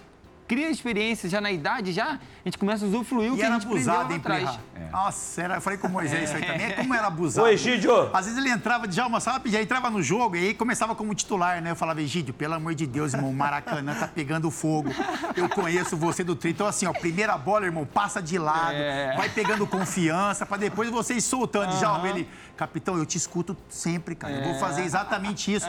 cria a experiência já na idade, já a gente começa a usufruir o E que a era gente aprendeu abusado, lá hein, atrás. Plirra? Nossa, era, eu falei com o Moisés isso aí também. É como era abusado. Ô, Egídio. Às vezes ele entrava de alma, sabe? Já entrava no jogo e aí começava como titular, né? Eu falava, Egídio, pelo amor de Deus, irmão, o Maracanã tá pegando fogo. Eu conheço você do treino. Então, assim, ó, primeira bola, irmão, passa de lado, vai pegando confiança pra depois você ir soltando. Já ele, capitão, eu te escuto sempre, cara. Eu vou fazer exatamente isso.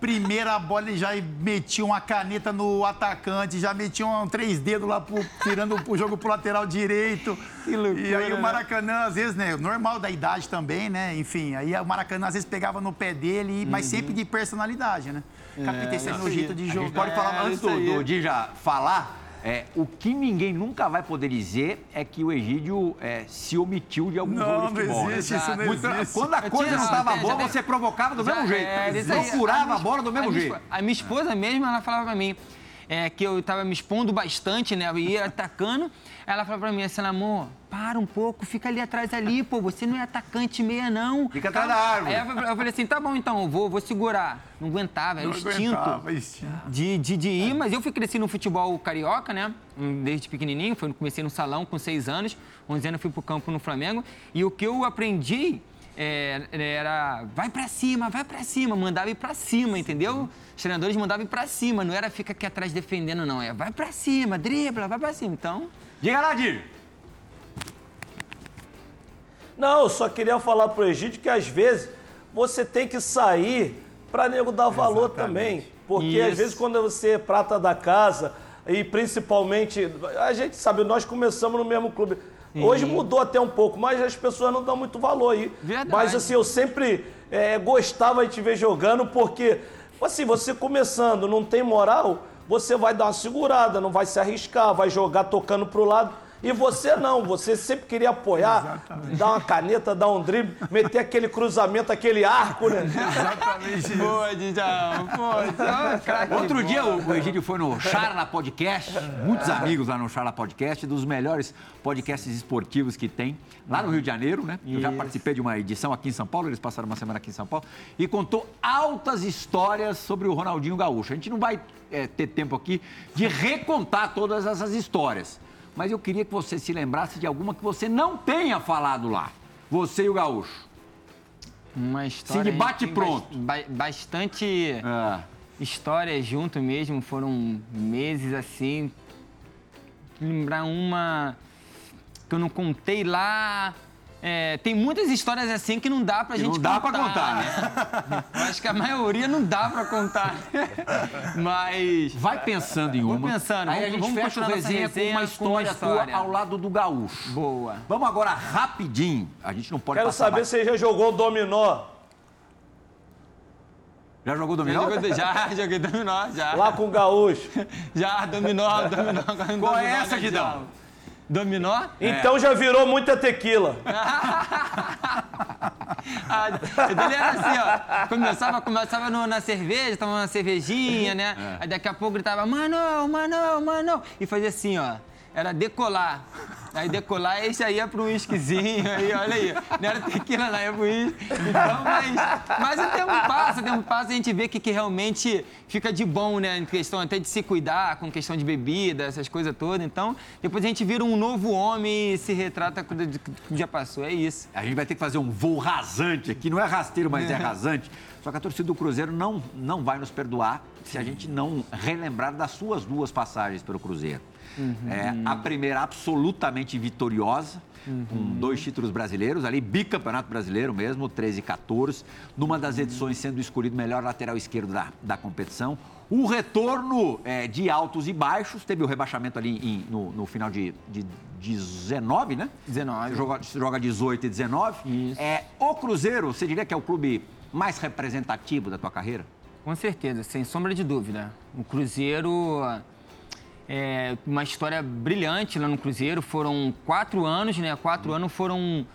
Primeira bola, ele já metia uma caneta no atacante, já metia um três dedos lá, pro, tirando o jogo pro lateral direito. Que loucura, E aí o né? Maracanã, às vezes, né? Normal da idade também, né? Enfim, aí o Maracanã às vezes pegava no pé dele, mas sempre de personalidade, né? Capitão, esse é meu jeito de jogar. pode falar, É, antes isso do, do Dija falar, é, o que ninguém nunca vai poder dizer é que o Egídio é, se omitiu de algum Não, jogo não de futebol. né? existe, isso não Muito- existe. Quando a coisa não estava boa, você provocava do Já- mesmo jeito. é. Procurava minha a bola do mesmo minha jeito. esp- A minha esposa mesmo, ela falava pra mim é, que eu tava me expondo bastante, né? Eu ia atacando. Ela falava pra mim assim, amor, para um pouco, fica ali atrás ali, pô, você não é atacante meia, não. Fica atrás da árvore. Aí eu falei- eu assim, tá bom então, eu vou, vou segurar. Não aguentava, era o Não instinto aguentava, instinto. de, de, de ir, mas eu fui crescer no futebol carioca, né? Desde pequenininho, foi, comecei no salão com seis anos, 11 anos fui pro campo no Flamengo, e o que eu aprendi é, era vai pra cima, vai pra cima, mandava ir pra cima, entendeu? Treinadores mandavam ir pra cima, não era fica aqui atrás defendendo, não, é vai pra cima, dribla, vai pra cima. Então, Diga lá, Dija. Não, eu só queria falar pro Egídio que às vezes você tem que sair para nego dar valor também. Porque Isso. às vezes quando você é prata da casa, e principalmente, a gente sabe, nós começamos no mesmo clube. Hoje mudou até um pouco, mas as pessoas não dão muito valor aí. Verdade. Mas assim, eu sempre é, gostava de te ver jogando, porque, assim, você começando, não tem moral, você vai dar uma segurada, não vai se arriscar, vai jogar tocando pro lado. E você não, você sempre queria apoiar, dar uma caneta, dar um drible, meter aquele cruzamento, aquele arco, né? Exatamente. boa, Dijão, pô, craque Outro de dia o Egídio foi no Charla Podcast, muitos amigos lá no Charla Podcast, dos melhores podcasts esportivos que tem, lá no Rio de Janeiro, né? Eu já participei de uma edição aqui em São Paulo, eles passaram uma semana aqui em São Paulo, e contou altas histórias sobre o Ronaldinho Gaúcho. A gente não vai é, ter tempo aqui de recontar todas essas histórias, mas eu queria que você se lembrasse de alguma que você não tenha falado lá. Você e o Gaúcho. Uma história. de a gente bate pronto. ba- bastante. Ah, histórias junto mesmo, foram meses assim. Lembrar uma que eu não contei lá. É, tem muitas histórias assim que não dá pra gente não dá pra contar. contar, né? Eu acho que a maioria não dá pra contar. Mas. Vai pensando em Vou uma. pensando, Aí a vamos- gente vamos fecha o resenha, com uma resenha com uma história, história. tua ao lado do gaúcho. Boa. Vamos agora rapidinho. A gente não pode Quero passar saber mais- se você já jogou dominó Já jogou Já, dominó? joguei- já joguei dominó, já. lá com o gaúcho. Já, dominó, dominó. Qual é dominó, essa, né, Guidão? Dominó? Então já virou muita tequila. A dele era assim, ó. Começava, começava no- na cerveja, tomava uma cervejinha, né? Aí daqui a pouco gritava, mano, mano, mano. E fazia assim, ó. Era decolar. Aí decolar, esse aí ia pro uísquezinho, aí olha aí. Não era tequila, não, ia pro uísque. Então, mas, mas o tempo passa, o tempo passa, a gente vê que, que realmente fica de bom, né? Em questão até de se cuidar, com questão de bebida, essas coisas todas. Então, depois a gente vira um novo homem e se retrata com o que já passou. É isso. A gente vai ter que fazer um voo rasante aqui. Não é rasteiro, mas é rasante. Só que a torcida do Cruzeiro não, não vai nos perdoar se a gente não relembrar das suas duas passagens pelo Cruzeiro. É, a primeira absolutamente vitoriosa, com dois títulos brasileiros, ali bicampeonato brasileiro mesmo, 13 e 14, numa das edições sendo escolhido melhor lateral esquerdo da, da competição. o retorno é, de altos e baixos, teve o rebaixamento ali em- no, no final de, de 19, né? 19. Você joga, joga 18 e 19. Isso. É, o Cruzeiro, você diria que é o clube mais representativo da tua carreira? Com certeza, sem sombra de dúvida. O Cruzeiro é uma história brilhante lá no Cruzeiro. Foram quatro anos, né? Quatro anos foram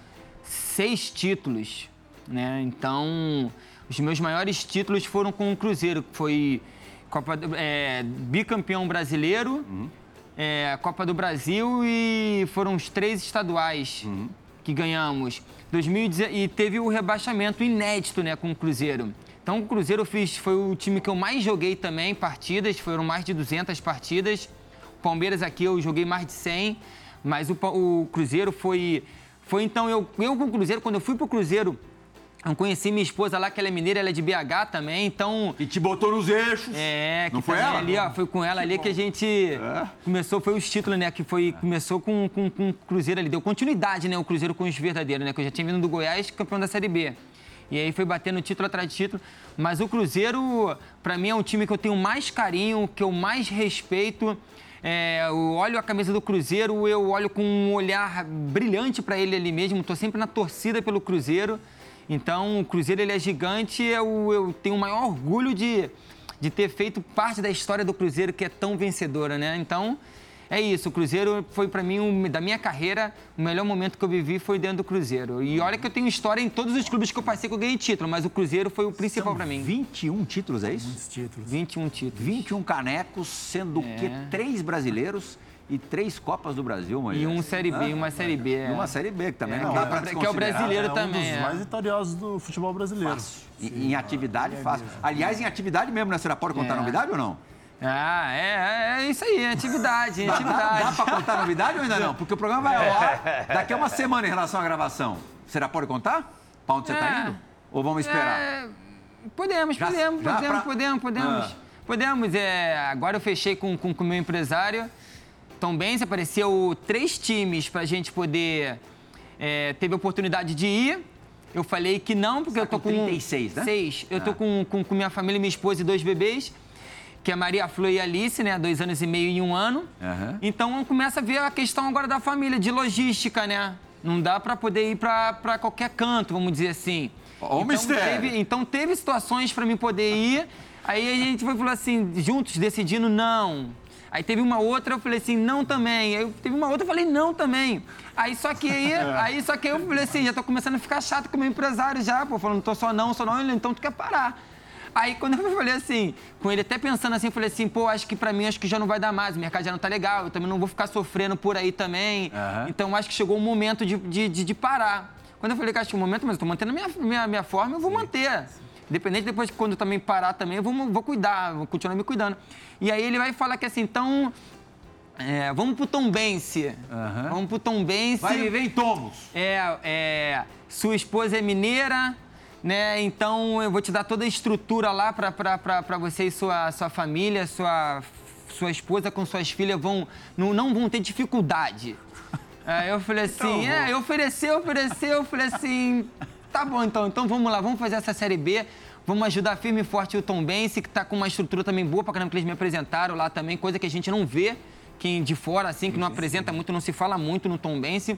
seis títulos, né? Então, os meus maiores títulos foram com o Cruzeiro, que foi Copa, do- é, bicampeão brasileiro, é, Copa do Brasil e foram os três estaduais que ganhamos. 2010 e teve o rebaixamento inédito, né, com o Cruzeiro. Então, o Cruzeiro fiz, foi o time que eu mais joguei também partidas, foram mais de 200 partidas. Palmeiras aqui eu joguei mais de 100, mas o, o Cruzeiro foi foi então eu eu com o Cruzeiro quando eu fui pro Cruzeiro eu conheci minha esposa lá, que ela é mineira, ela é de BH também, então E te botou nos eixos. é, que Não foi ela? ali, ó, foi com ela ali que a gente começou, foi os títulos, né? Que foi, começou com, com, com o Cruzeiro ali, deu continuidade, né? O Cruzeiro com os verdadeiros, né? Que eu já tinha vindo do Goiás, campeão da Série B. E aí foi batendo título atrás de título. Mas o Cruzeiro, pra mim, é um time que eu tenho mais carinho, que eu mais respeito. É, eu olho a camisa do Cruzeiro, eu olho com um olhar brilhante pra ele ali mesmo. Tô sempre na torcida pelo Cruzeiro. Então, o Cruzeiro ele é gigante. Eu, eu tenho o maior orgulho de, de ter feito parte da história do Cruzeiro, que é tão vencedora, né? Então, é isso. O Cruzeiro foi, pra mim, um- da minha carreira, o melhor momento que eu vivi foi dentro do Cruzeiro. E olha que eu tenho história em todos os clubes que eu passei que eu ganhei título, mas o Cruzeiro foi o principal pra mim. 21 títulos, é isso? Os títulos. 21 títulos. 21 canecos, sendo É. que três brasileiros e três Copas do Brasil, mãe. E um Série B, e uma Série B. E é. uma Série B, que também É, não que é dá o pra que é o brasileiro é um também, dos é. mais vitoriosos do futebol brasileiro. Em, em atividade, fácil. Aliás, em atividade mesmo, né? Você pode contar É. novidade ou não? Ah, é, é, é isso aí, é atividade, é Dá, atividade. dá pra contar novidade ou ainda não? Porque o programa vai ao ar daqui a uma semana em relação à gravação. Já pode contar? Pra onde você tá É. indo? Ou vamos esperar? É, podemos, Já- podemos, já podemos, pra- podemos, podemos. Ah. Podemos, é, agora eu fechei com o com, meu empresário. Tom Benz, apareceu três times pra gente poder... é, teve a oportunidade de ir. Eu falei que não, porque eu tô tá com com... 36, né? Seis. Eu tô Ah. com, com, com minha família, minha esposa e dois bebês. Que é Maria Flor e Alice, né? Dois anos e meio e um ano. Aham. Então começa a ver a questão agora da família, de logística, né? Não dá pra poder ir pra pra qualquer canto, vamos dizer assim. Ó o então, mistério. Teve, então teve situações pra mim poder ir. Aí a gente foi falar assim, juntos, decidindo não. Aí teve uma outra, eu falei assim, não também. Aí teve uma outra, eu falei não também. Aí só que aí, aí só que eu falei assim, já tô começando a ficar chato com o meu empresário já, pô, falando, tô só não, só não, ele, então tu quer parar. Aí quando eu falei assim, com ele até pensando assim, eu falei assim, pô, acho que pra mim acho que já não vai dar mais, o mercado já não tá legal, eu também não vou ficar sofrendo por aí também. Aham. Então acho que chegou o momento de, de, de- de parar. Quando eu falei que acho que o momento, mas eu tô mantendo a minha, minha, minha forma, eu vou manter. Independente depois, quando eu também parar também, eu vou, vou cuidar, vou continuar me cuidando. E aí ele vai falar que assim, então, é, vamos pro Tom Bense. Aham. Vamos pro Tom Bense. Vai viver em tomos. É, é, sua esposa é mineira, né? Então eu vou te dar toda a estrutura lá pra você e sua, sua família, sua, sua esposa com suas filhas vão, não, não vão ter dificuldade. Aí eu falei assim, é, eu ofereci, eu ofereci, eu falei assim, tá bom então, então vamos lá, vamos fazer essa Série B, vamos ajudar firme e forte o Tom Bense, que tá com uma estrutura também boa pra caramba, que eles me apresentaram lá também, coisa que a gente não vê, quem de fora, assim, que não apresenta muito, não se fala muito no Tom Bense,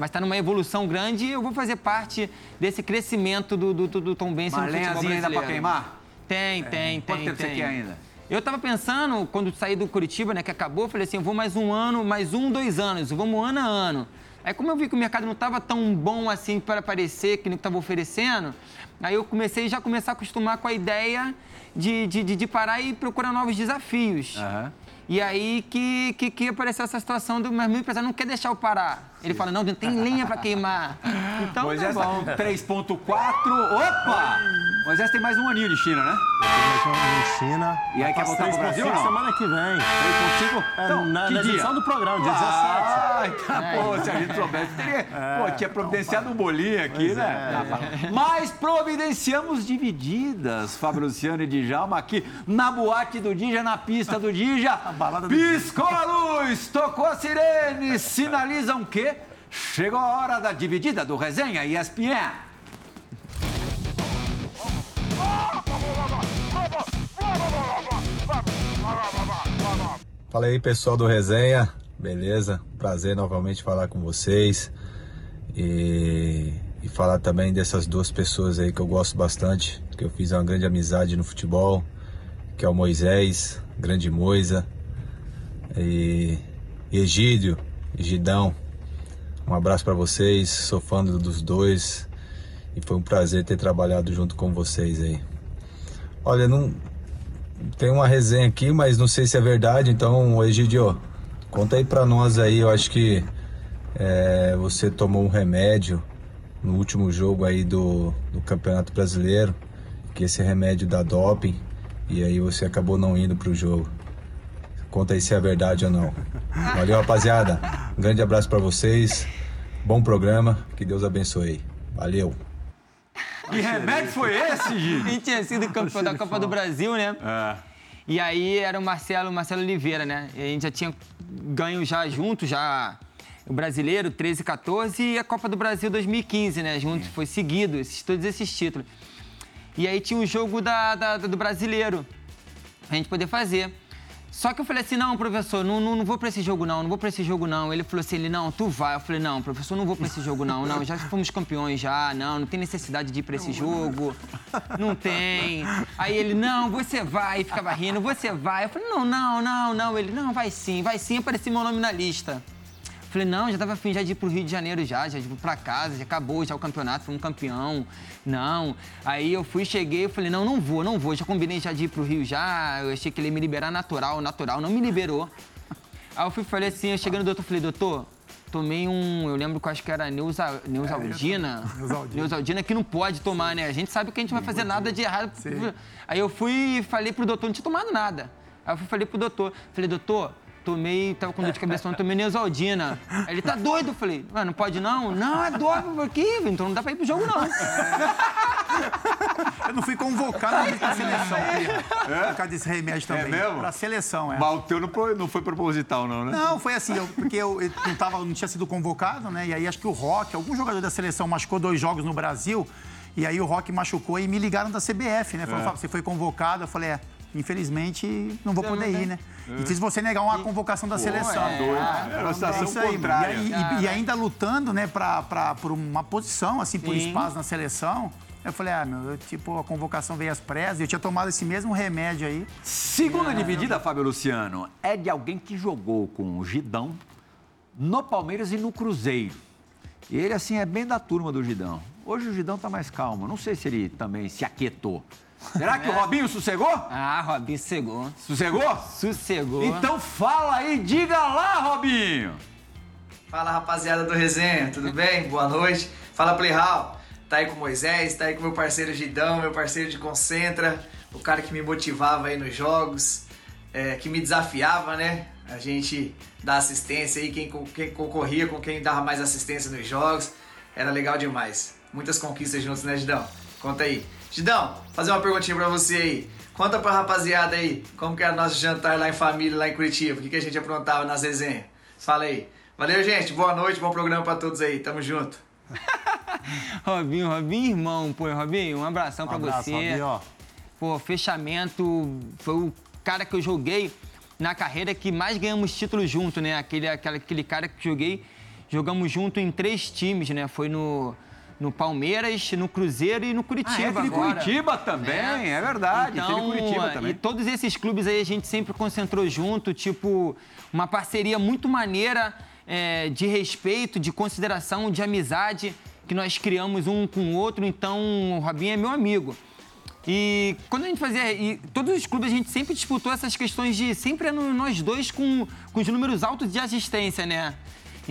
mas está numa evolução grande e eu vou fazer parte desse crescimento do, do, do, do Tom Uma no futebol lenhazinha ainda brasileiro. queimar? Tem, tem, Quanto tem. tempo você tem. quer ainda? Eu tava pensando, quando saí do Curitiba, né, que acabou, eu falei assim, eu vou mais um ano, mais um, dois anos, vamos ano a ano. Aí como eu vi que o mercado não estava tão bom assim para aparecer, que não estava oferecendo, aí eu comecei já a começar a acostumar com a ideia de, de, de, de parar e procurar novos desafios. Aham. E aí que, que, que apareceu essa situação do mas meu empresário não quer deixar eu parar. Ele fala, não, não tem lenha para queimar. Então Moisés tá tá bom. com 3.4. Opa! Moisés tem mais um aninho de China, né? em China. E aí, quer pra voltar pro 3.5 Brasil não? semana que vem. 3.5? É, Então, na, que na dia? edição do programa, dia 17. Ai, tá, pô, se a gente soubesse, teria. pô, tinha providenciado um bolinho aqui, Pois né? é. Rapaz. Mas providenciamos divididas, Fabriciano e Djalma, aqui na boate do Dija, na pista do Dija. Balada do Piscou a luz, tocou a sirene, sinalizam que chegou a hora da dividida do Resenha ESPN. Fala aí, pessoal do Resenha. Beleza? Prazer novamente falar com vocês. E, e falar também dessas duas pessoas aí que eu gosto bastante, que eu fiz uma grande amizade no futebol, que é o Moisés, grande Moisa, e, Egídio, Egidão. Um abraço para vocês, sou fã dos dois e foi um prazer ter trabalhado junto com vocês aí. Olha, não tem uma resenha aqui, mas não sei se é verdade, então, Egidio, conta aí pra nós aí, eu acho que é, você tomou um remédio no último jogo aí do, do Campeonato Brasileiro, que esse remédio dá doping, e aí você acabou não indo pro jogo. Conta aí se é verdade ou não. Valeu, rapaziada. Um grande abraço para vocês. Bom programa. Que Deus abençoe. Valeu. Que remédio foi esse, A gente tinha sido campeão da Copa do Brasil, né? É. E aí era o Marcelo, Marcelo Oliveira, né? E a gente já tinha ganho já junto, já o Brasileiro 13 14 e a Copa do Brasil 2015, né? Junto, foi seguido, esses, todos esses títulos. E aí tinha o jogo da, da- do Brasileiro, pra gente poder fazer. Só que eu falei assim, não, professor, não, não, não vou pra esse jogo não, não vou pra esse jogo não. Ele falou assim, ele, não, tu vai. Eu falei, não, professor, não vou pra esse jogo não, não, já fomos campeões já, não, não tem necessidade de ir pra esse jogo, não tem. Aí ele, não, você vai, e ficava rindo, você vai. Eu falei, não, não, não, não. Ele, não, vai sim, vai sim, apareceu meu nome na lista. Falei, não, já tava afim já de ir pro Rio de Janeiro já, já de ir pra casa, já acabou já o campeonato, fomos campeão. Não. Aí eu fui, cheguei, eu falei, não, não vou, não vou. Já combinei já de ir pro Rio já, eu achei que ele ia me liberar natural, natural, não me liberou. Aí eu fui, falei assim, eu cheguei no doutor, falei, doutor, tomei um, eu lembro que eu acho que era Neusa, Neusaldina. Neusaldina. Neusaldina que não pode tomar, né? A gente sabe que a gente vai fazer nada de errado. Aí eu fui e falei pro doutor, não tinha tomado nada. Aí eu fui, falei pro doutor, falei, doutor, tomei, tava com dor de cabeça, não tomei Neusaldina. Aí ele, tá doido? Eu falei, "Ué, não pode não? Não, é doido, por quê? Então não dá pra ir pro jogo não. Eu não fui convocado pra seleção, Pia. Por causa desse remédio também. É mesmo? Pra seleção, é. Mas o teu não foi, não foi proposital, não, né? Não, foi assim, eu- porque eu, eu não, tava, não tinha sido convocado, né? E aí acho que o Rock, algum jogador da seleção machucou dois jogos no Brasil, e aí o Rock machucou e me ligaram da CBF, né? Falaram, Fábio, você foi convocado? Eu falei, é, infelizmente não vou poder ir, né? Difícil você negar uma convocação da seleção. Era uma É situação isso aí, contrária. E, aí- e- e ainda lutando, né, pra, pra, por uma posição, assim, por Sim. espaço na seleção. Eu falei, ah, meu, eu, tipo, a convocação veio às pressas, eu tinha tomado esse mesmo remédio aí. Segunda dividida, Fábio Luciano, é de alguém que jogou com o Gidão no Palmeiras e no Cruzeiro. E ele, assim, é bem da turma do Gidão. Hoje o Gidão tá mais calmo. Não sei se ele também se aquietou. Será que o Robinho sossegou? Ah, Robinho sossegou. Sossegou? Sossegou. Então fala aí, diga lá, Robinho. Fala rapaziada do Resenha, tudo bem? Boa noite. Fala Playhall. Tá aí com o Moisés, tá aí com meu parceiro Gidão, meu parceiro de Concentra, o cara que me motivava aí nos jogos, é, que me desafiava, né? A gente dá assistência aí, quem, quem concorria com quem dava mais assistência nos jogos. Era legal demais. Muitas conquistas juntos, né, Gidão? Conta aí. Gidão, fazer uma perguntinha pra você aí. Conta pra rapaziada aí como que era nosso jantar lá em família, lá em Curitiba. O que, que a gente aprontava nas resenhas. Fala aí. Valeu, gente. Boa noite, bom programa pra todos aí. Tamo junto. Robinho, Robinho, irmão, pô, Robinho, um abração pra abraço, você. Robinho, ó. Pô, fechamento, foi o cara que eu joguei na carreira que mais ganhamos títulos junto, né? Aquele, aquele, aquele cara que joguei, jogamos junto em três times, né? Foi no, no Palmeiras, no Cruzeiro e no Curitiba Ah, é, agora. Curitiba também, é, verdade. Então, Curitiba também. E todos esses clubes aí a gente sempre concentrou junto, tipo, uma parceria muito maneira é, de respeito, de consideração, de amizade que nós criamos um com o outro. Então, o Robinho é meu amigo. E quando a gente fazia. E todos os clubes a gente sempre disputou essas questões de. Sempre nós dois com, com os números altos de assistência, né?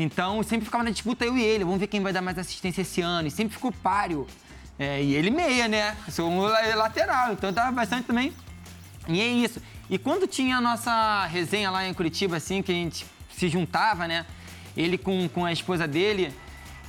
Então sempre ficava na disputa eu e ele. Vamos ver quem vai dar mais assistência esse ano. E sempre ficou páreo. É, e ele meia, né? Sou um la- lateral, então tava bastante também. E é isso. E quando tinha a nossa resenha lá em Curitiba, assim, que a gente se juntava, né? Ele com, com a esposa dele.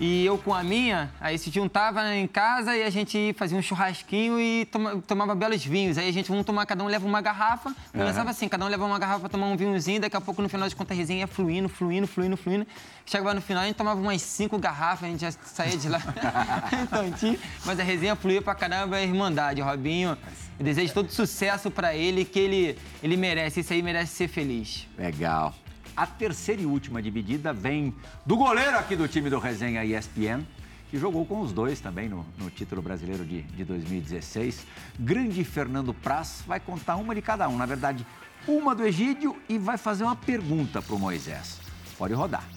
E eu com a minha, aí se juntava em casa e a gente fazia um churrasquinho e toma, tomava belos vinhos. Aí a gente, vamos tomar, cada um leva uma garrafa. Começava assim, cada um leva uma garrafa pra tomar um vinhozinho. Daqui a pouco, no final de contas, a resenha ia fluindo, fluindo, fluindo, fluindo. Chegava no final, a gente tomava umas cinco garrafas, a gente já saía de lá. então, tinha, mas a resenha fluía pra caramba, a irmandade. Robinho, eu desejo todo sucesso pra ele, que ele, ele merece. Isso aí merece ser feliz. Legal. A terceira e última dividida vem do goleiro aqui do time do Resenha ESPN, que jogou com os dois também no, no título brasileiro de, de 2016. Grande Fernando Praz vai contar uma de cada um. Na verdade, uma do Egídio e vai fazer uma pergunta para o Moisés. Pode rodar.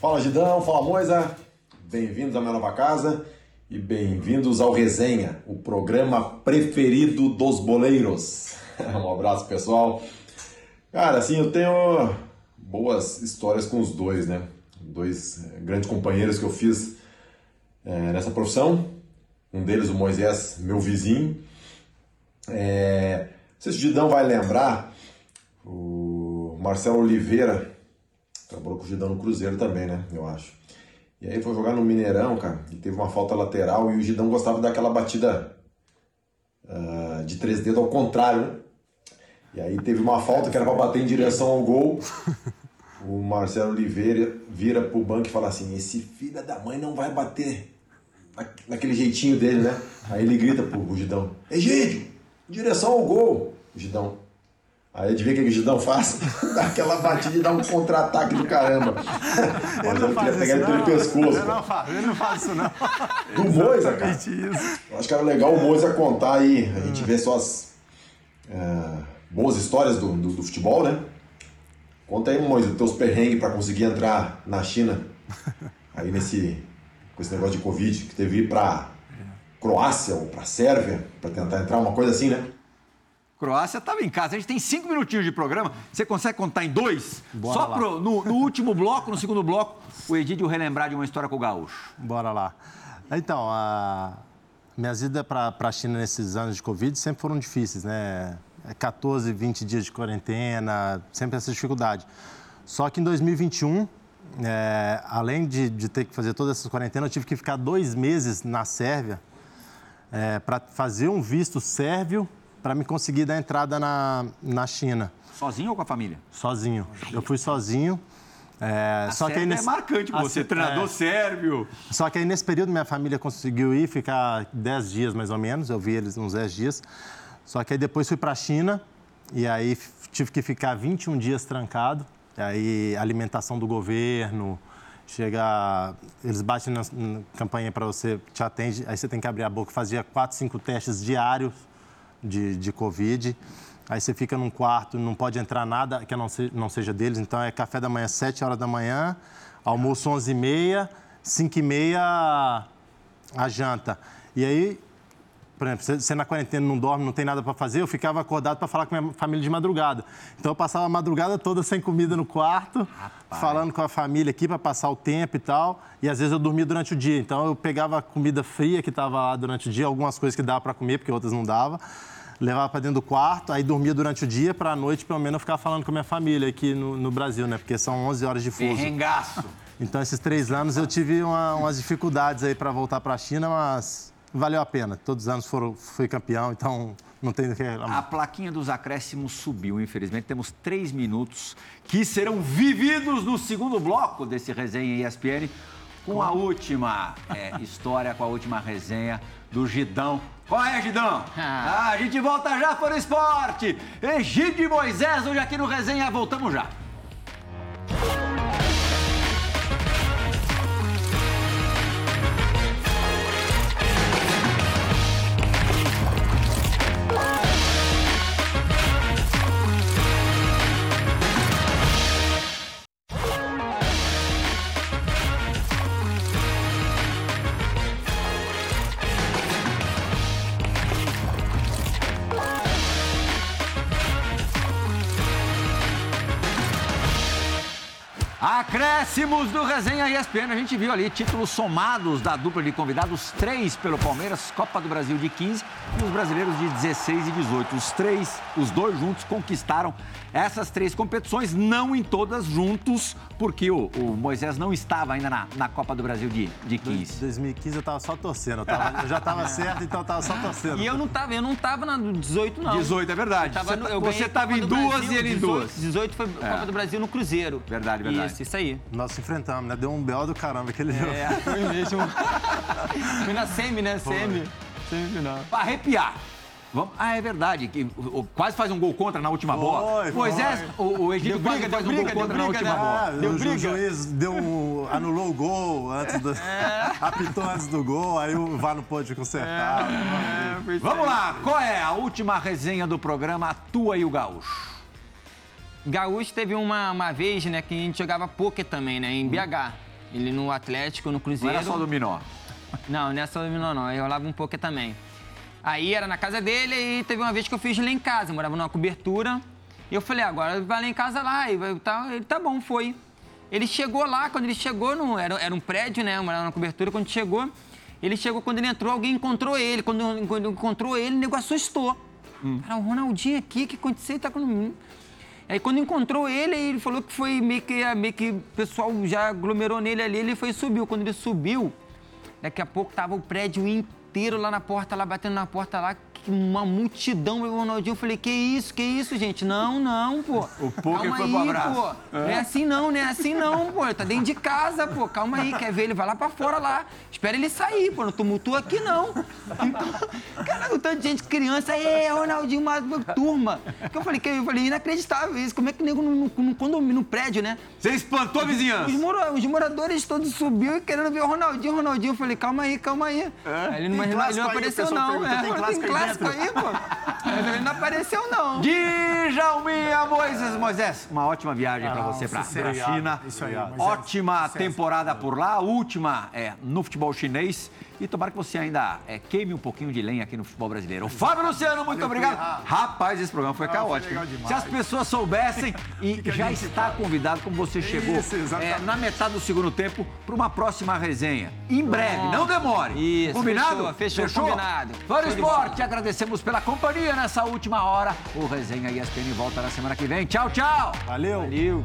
Fala Gidão, fala Moisa, bem-vindos à minha nova casa e bem-vindos ao Resenha, o programa preferido dos boleiros. um abraço pessoal. Cara, assim, eu tenho boas histórias com os dois, né? Dois eh, grandes companheiros que eu fiz eh, nessa profissão. Um deles, o Moisés, meu vizinho. É, não sei se o Gidão vai lembrar, o Marcelo Oliveira trabalhou com o Gidão no Cruzeiro também, né? Eu acho. E aí foi jogar no Mineirão, cara, e teve uma falta lateral e o Gidão gostava daquela batida ah, de três dedos ao contrário, né? E aí teve uma falta que era para bater em direção ao gol. O Marcelo Oliveira vira pro banco e fala assim: esse filho da mãe não vai bater na- naquele jeitinho dele, né? Aí ele grita pro Gidão: Egídio, em direção ao gol. Gidão. Aí adivinha o que o Gidão faz? Dá aquela batida e dá um contra-ataque do caramba. Mas eu queria pegar ele pelo pescoço. Eu não faço, eu não faço isso, não. Do Moisa, cara. Isso. Eu acho que era legal o Moisa contar aí, a gente vê só as é, boas histórias do, do, do futebol, né? Conta aí, Moisa, os teus perrengues pra conseguir entrar na China, aí nesse, com esse negócio de Covid, que teve ir pra Croácia ou pra Sérvia, pra tentar entrar, uma coisa assim, né? Croácia estava em casa. A gente tem cinco minutinhos de programa. Você consegue contar em dois? Bora Só lá. pro- no, no último bloco, no segundo bloco, o Egídio relembrar de uma história com o Gaúcho. Bora lá. Então, a... minhas idas para a China nesses anos de Covid sempre foram difíceis, né? É 14, 20 dias de quarentena, sempre essa dificuldade. Só que em 2021, é, além de, de ter que fazer todas essas quarentenas, eu tive que ficar dois meses na Sérvia para fazer um visto sérvio para me conseguir dar entrada na, na China, Sozinho ou com a família? sozinho. Eu fui sozinho. É, A só que Sérvia nesse- é marcante a você, Sé- treinador é. sérvio. Só que aí nesse período minha família conseguiu ir ficar 10 dias mais ou menos, eu vi eles uns 10 dias. Só que aí depois fui para a China e aí tive que ficar 21 dias trancado. Aí alimentação do governo, chega, eles batem na, na campanha para você, te atende, aí você tem que abrir a boca, fazia 4, 5 testes diários de, de Covid. Aí você fica num quarto, não pode entrar nada que não, se- não seja deles. Então é café da manhã, 7 horas da manhã, almoço 11 e meia, 5 e meia a janta. E aí, por exemplo, você, na quarentena não dorme, não tem nada para fazer, eu ficava acordado para falar com minha família de madrugada. Então eu passava a madrugada toda sem comida no quarto, falando com a família aqui para passar o tempo e tal. E às vezes eu dormia durante o dia. Então eu pegava a comida fria que estava lá durante o dia, algumas coisas que dava para comer, porque outras não dava. Levava para dentro do quarto, aí dormia durante o dia, para a noite, pelo menos, eu ficar falando com a minha família aqui no, no Brasil, né? Porque são 11 horas de fuso. Perrengaço. Então, esses três anos eu tive uma- umas dificuldades aí para voltar para a China, mas valeu a pena. Todos os anos foram, fui campeão, então não tem do que. A plaquinha dos acréscimos subiu, infelizmente. Temos três minutos que serão vividos no segundo bloco desse resenha ESPN com a última é, história, com a última resenha do Gidão. Qual é, Gidão? Ah, a gente volta já para o esporte. Egídio e Moisés, hoje aqui no resenha. Voltamos já. Acréscimos do Resenha ESPN. A gente viu ali títulos somados da dupla de convidados, três pelo Palmeiras, Copa do Brasil de 15 e os brasileiros de 16 e 18. Os três, os dois juntos, conquistaram essas três competições, não em todas juntos, porque o, o Moisés não estava ainda na, na Copa do Brasil de, de 15. 2015 eu tava só torcendo. Eu, tava- eu já tava certo, então eu tava só torcendo. E eu não tava, eu não tava na 18, não. 18, é verdade. Eu tava eu Você ganhei tava Copa em duas Brasil, e ele em 18, duas. 18 foi Copa do Brasil no Cruzeiro. Verdade, verdade. Isso, isso aí. Nós se enfrentamos, né? Deu um belo do caramba aquele jogo. É, foi mesmo. foi na semi, né? Semi. Semifinal. Pra arrepiar. Vamos... Ah, é verdade. Que, o- o- quase faz um gol contra na última Foi, bola. foi. Moisés, o, o Egídio quase briga, faz um gol briga, contra deu na briga, última né? bola. Ah, Deu o, briga. juiz deu um, anulou o gol antes do. Apitou antes do gol, aí o VAR não pôde consertar. Vamos lá, qual é a última resenha do programa A Tua e o Gaúcho? Gaúcho teve uma, uma vez, né, que a gente jogava pôquer também, né, em BH. Ele no Atlético, no Não Cruzeiro. era só dominó. Não, não é só dominó, não. Eu rolava um pouco também. Aí era na casa dele e teve uma vez que eu fiz lá em casa. Eu morava numa cobertura. E eu falei, agora vai lá em casa lá. E vai, tá, ele, tá bom, foi. Ele chegou lá, quando ele chegou, no, era, era um prédio, né? Eu morava na cobertura. Quando chegou, ele chegou, quando ele entrou, alguém encontrou ele. Quando, quando encontrou ele, o negócio assustou. Cara, o Ronaldinho aqui, o que aconteceu? Ele tá com... Aí quando encontrou ele, ele falou que foi meio que, meio que o pessoal já aglomerou nele ali, ele foi subiu. Quando ele subiu, daqui a pouco tava o prédio inteiro lá na porta, lá batendo na porta lá, uma multidão, meu Ronaldinho. Eu falei, que isso, que isso, gente? Não, não, pô. O poker Calma foi aí, pro abraço. pô. Não é assim não, não é assim não, pô. Ele tá dentro de casa, pô. Calma aí, quer ver? Ele vai lá pra fora lá. Espera ele sair, pô. Não tumultua aqui, não. Então, cara, o tanto de gente, criança, é, Ronaldinho, uma, uma turma. Que eu falei, que eu falei, inacreditável isso. Como é que o nego no, no, condomínio, no prédio, né? Você espantou a Os, vizinhança. mora- os moradores todos subiu e querendo ver o Ronaldinho, Ronaldinho. Eu falei, calma aí, calma aí. Aí ele, não- ele clássico não apareceu, não. É, tem tem clássico clássico aí, pô. Mas ele não apareceu, não. Djalminha Moisés. Moisés, uma ótima viagem pra você pra, pra sossegado. China. Isso aí, Moisés. Ótima temporada por lá, a última é, no futebol chinês. E tomara que você ainda é, queime um pouquinho de lenha aqui no futebol brasileiro. Fábio Luciano, muito obrigado. Rapaz, esse programa foi caótico. hein? demais. Se as pessoas soubessem, e já está convidado, como você chegou Isso, é, na metade do segundo tempo, para uma próxima resenha. Em breve, não demore. Isso, combinado? fechou, fechou, combinado. De Esporte, agradecemos pela companhia nessa última hora. O Resenha ESPN volta na semana que vem. Tchau, tchau. Valeu. Valeu.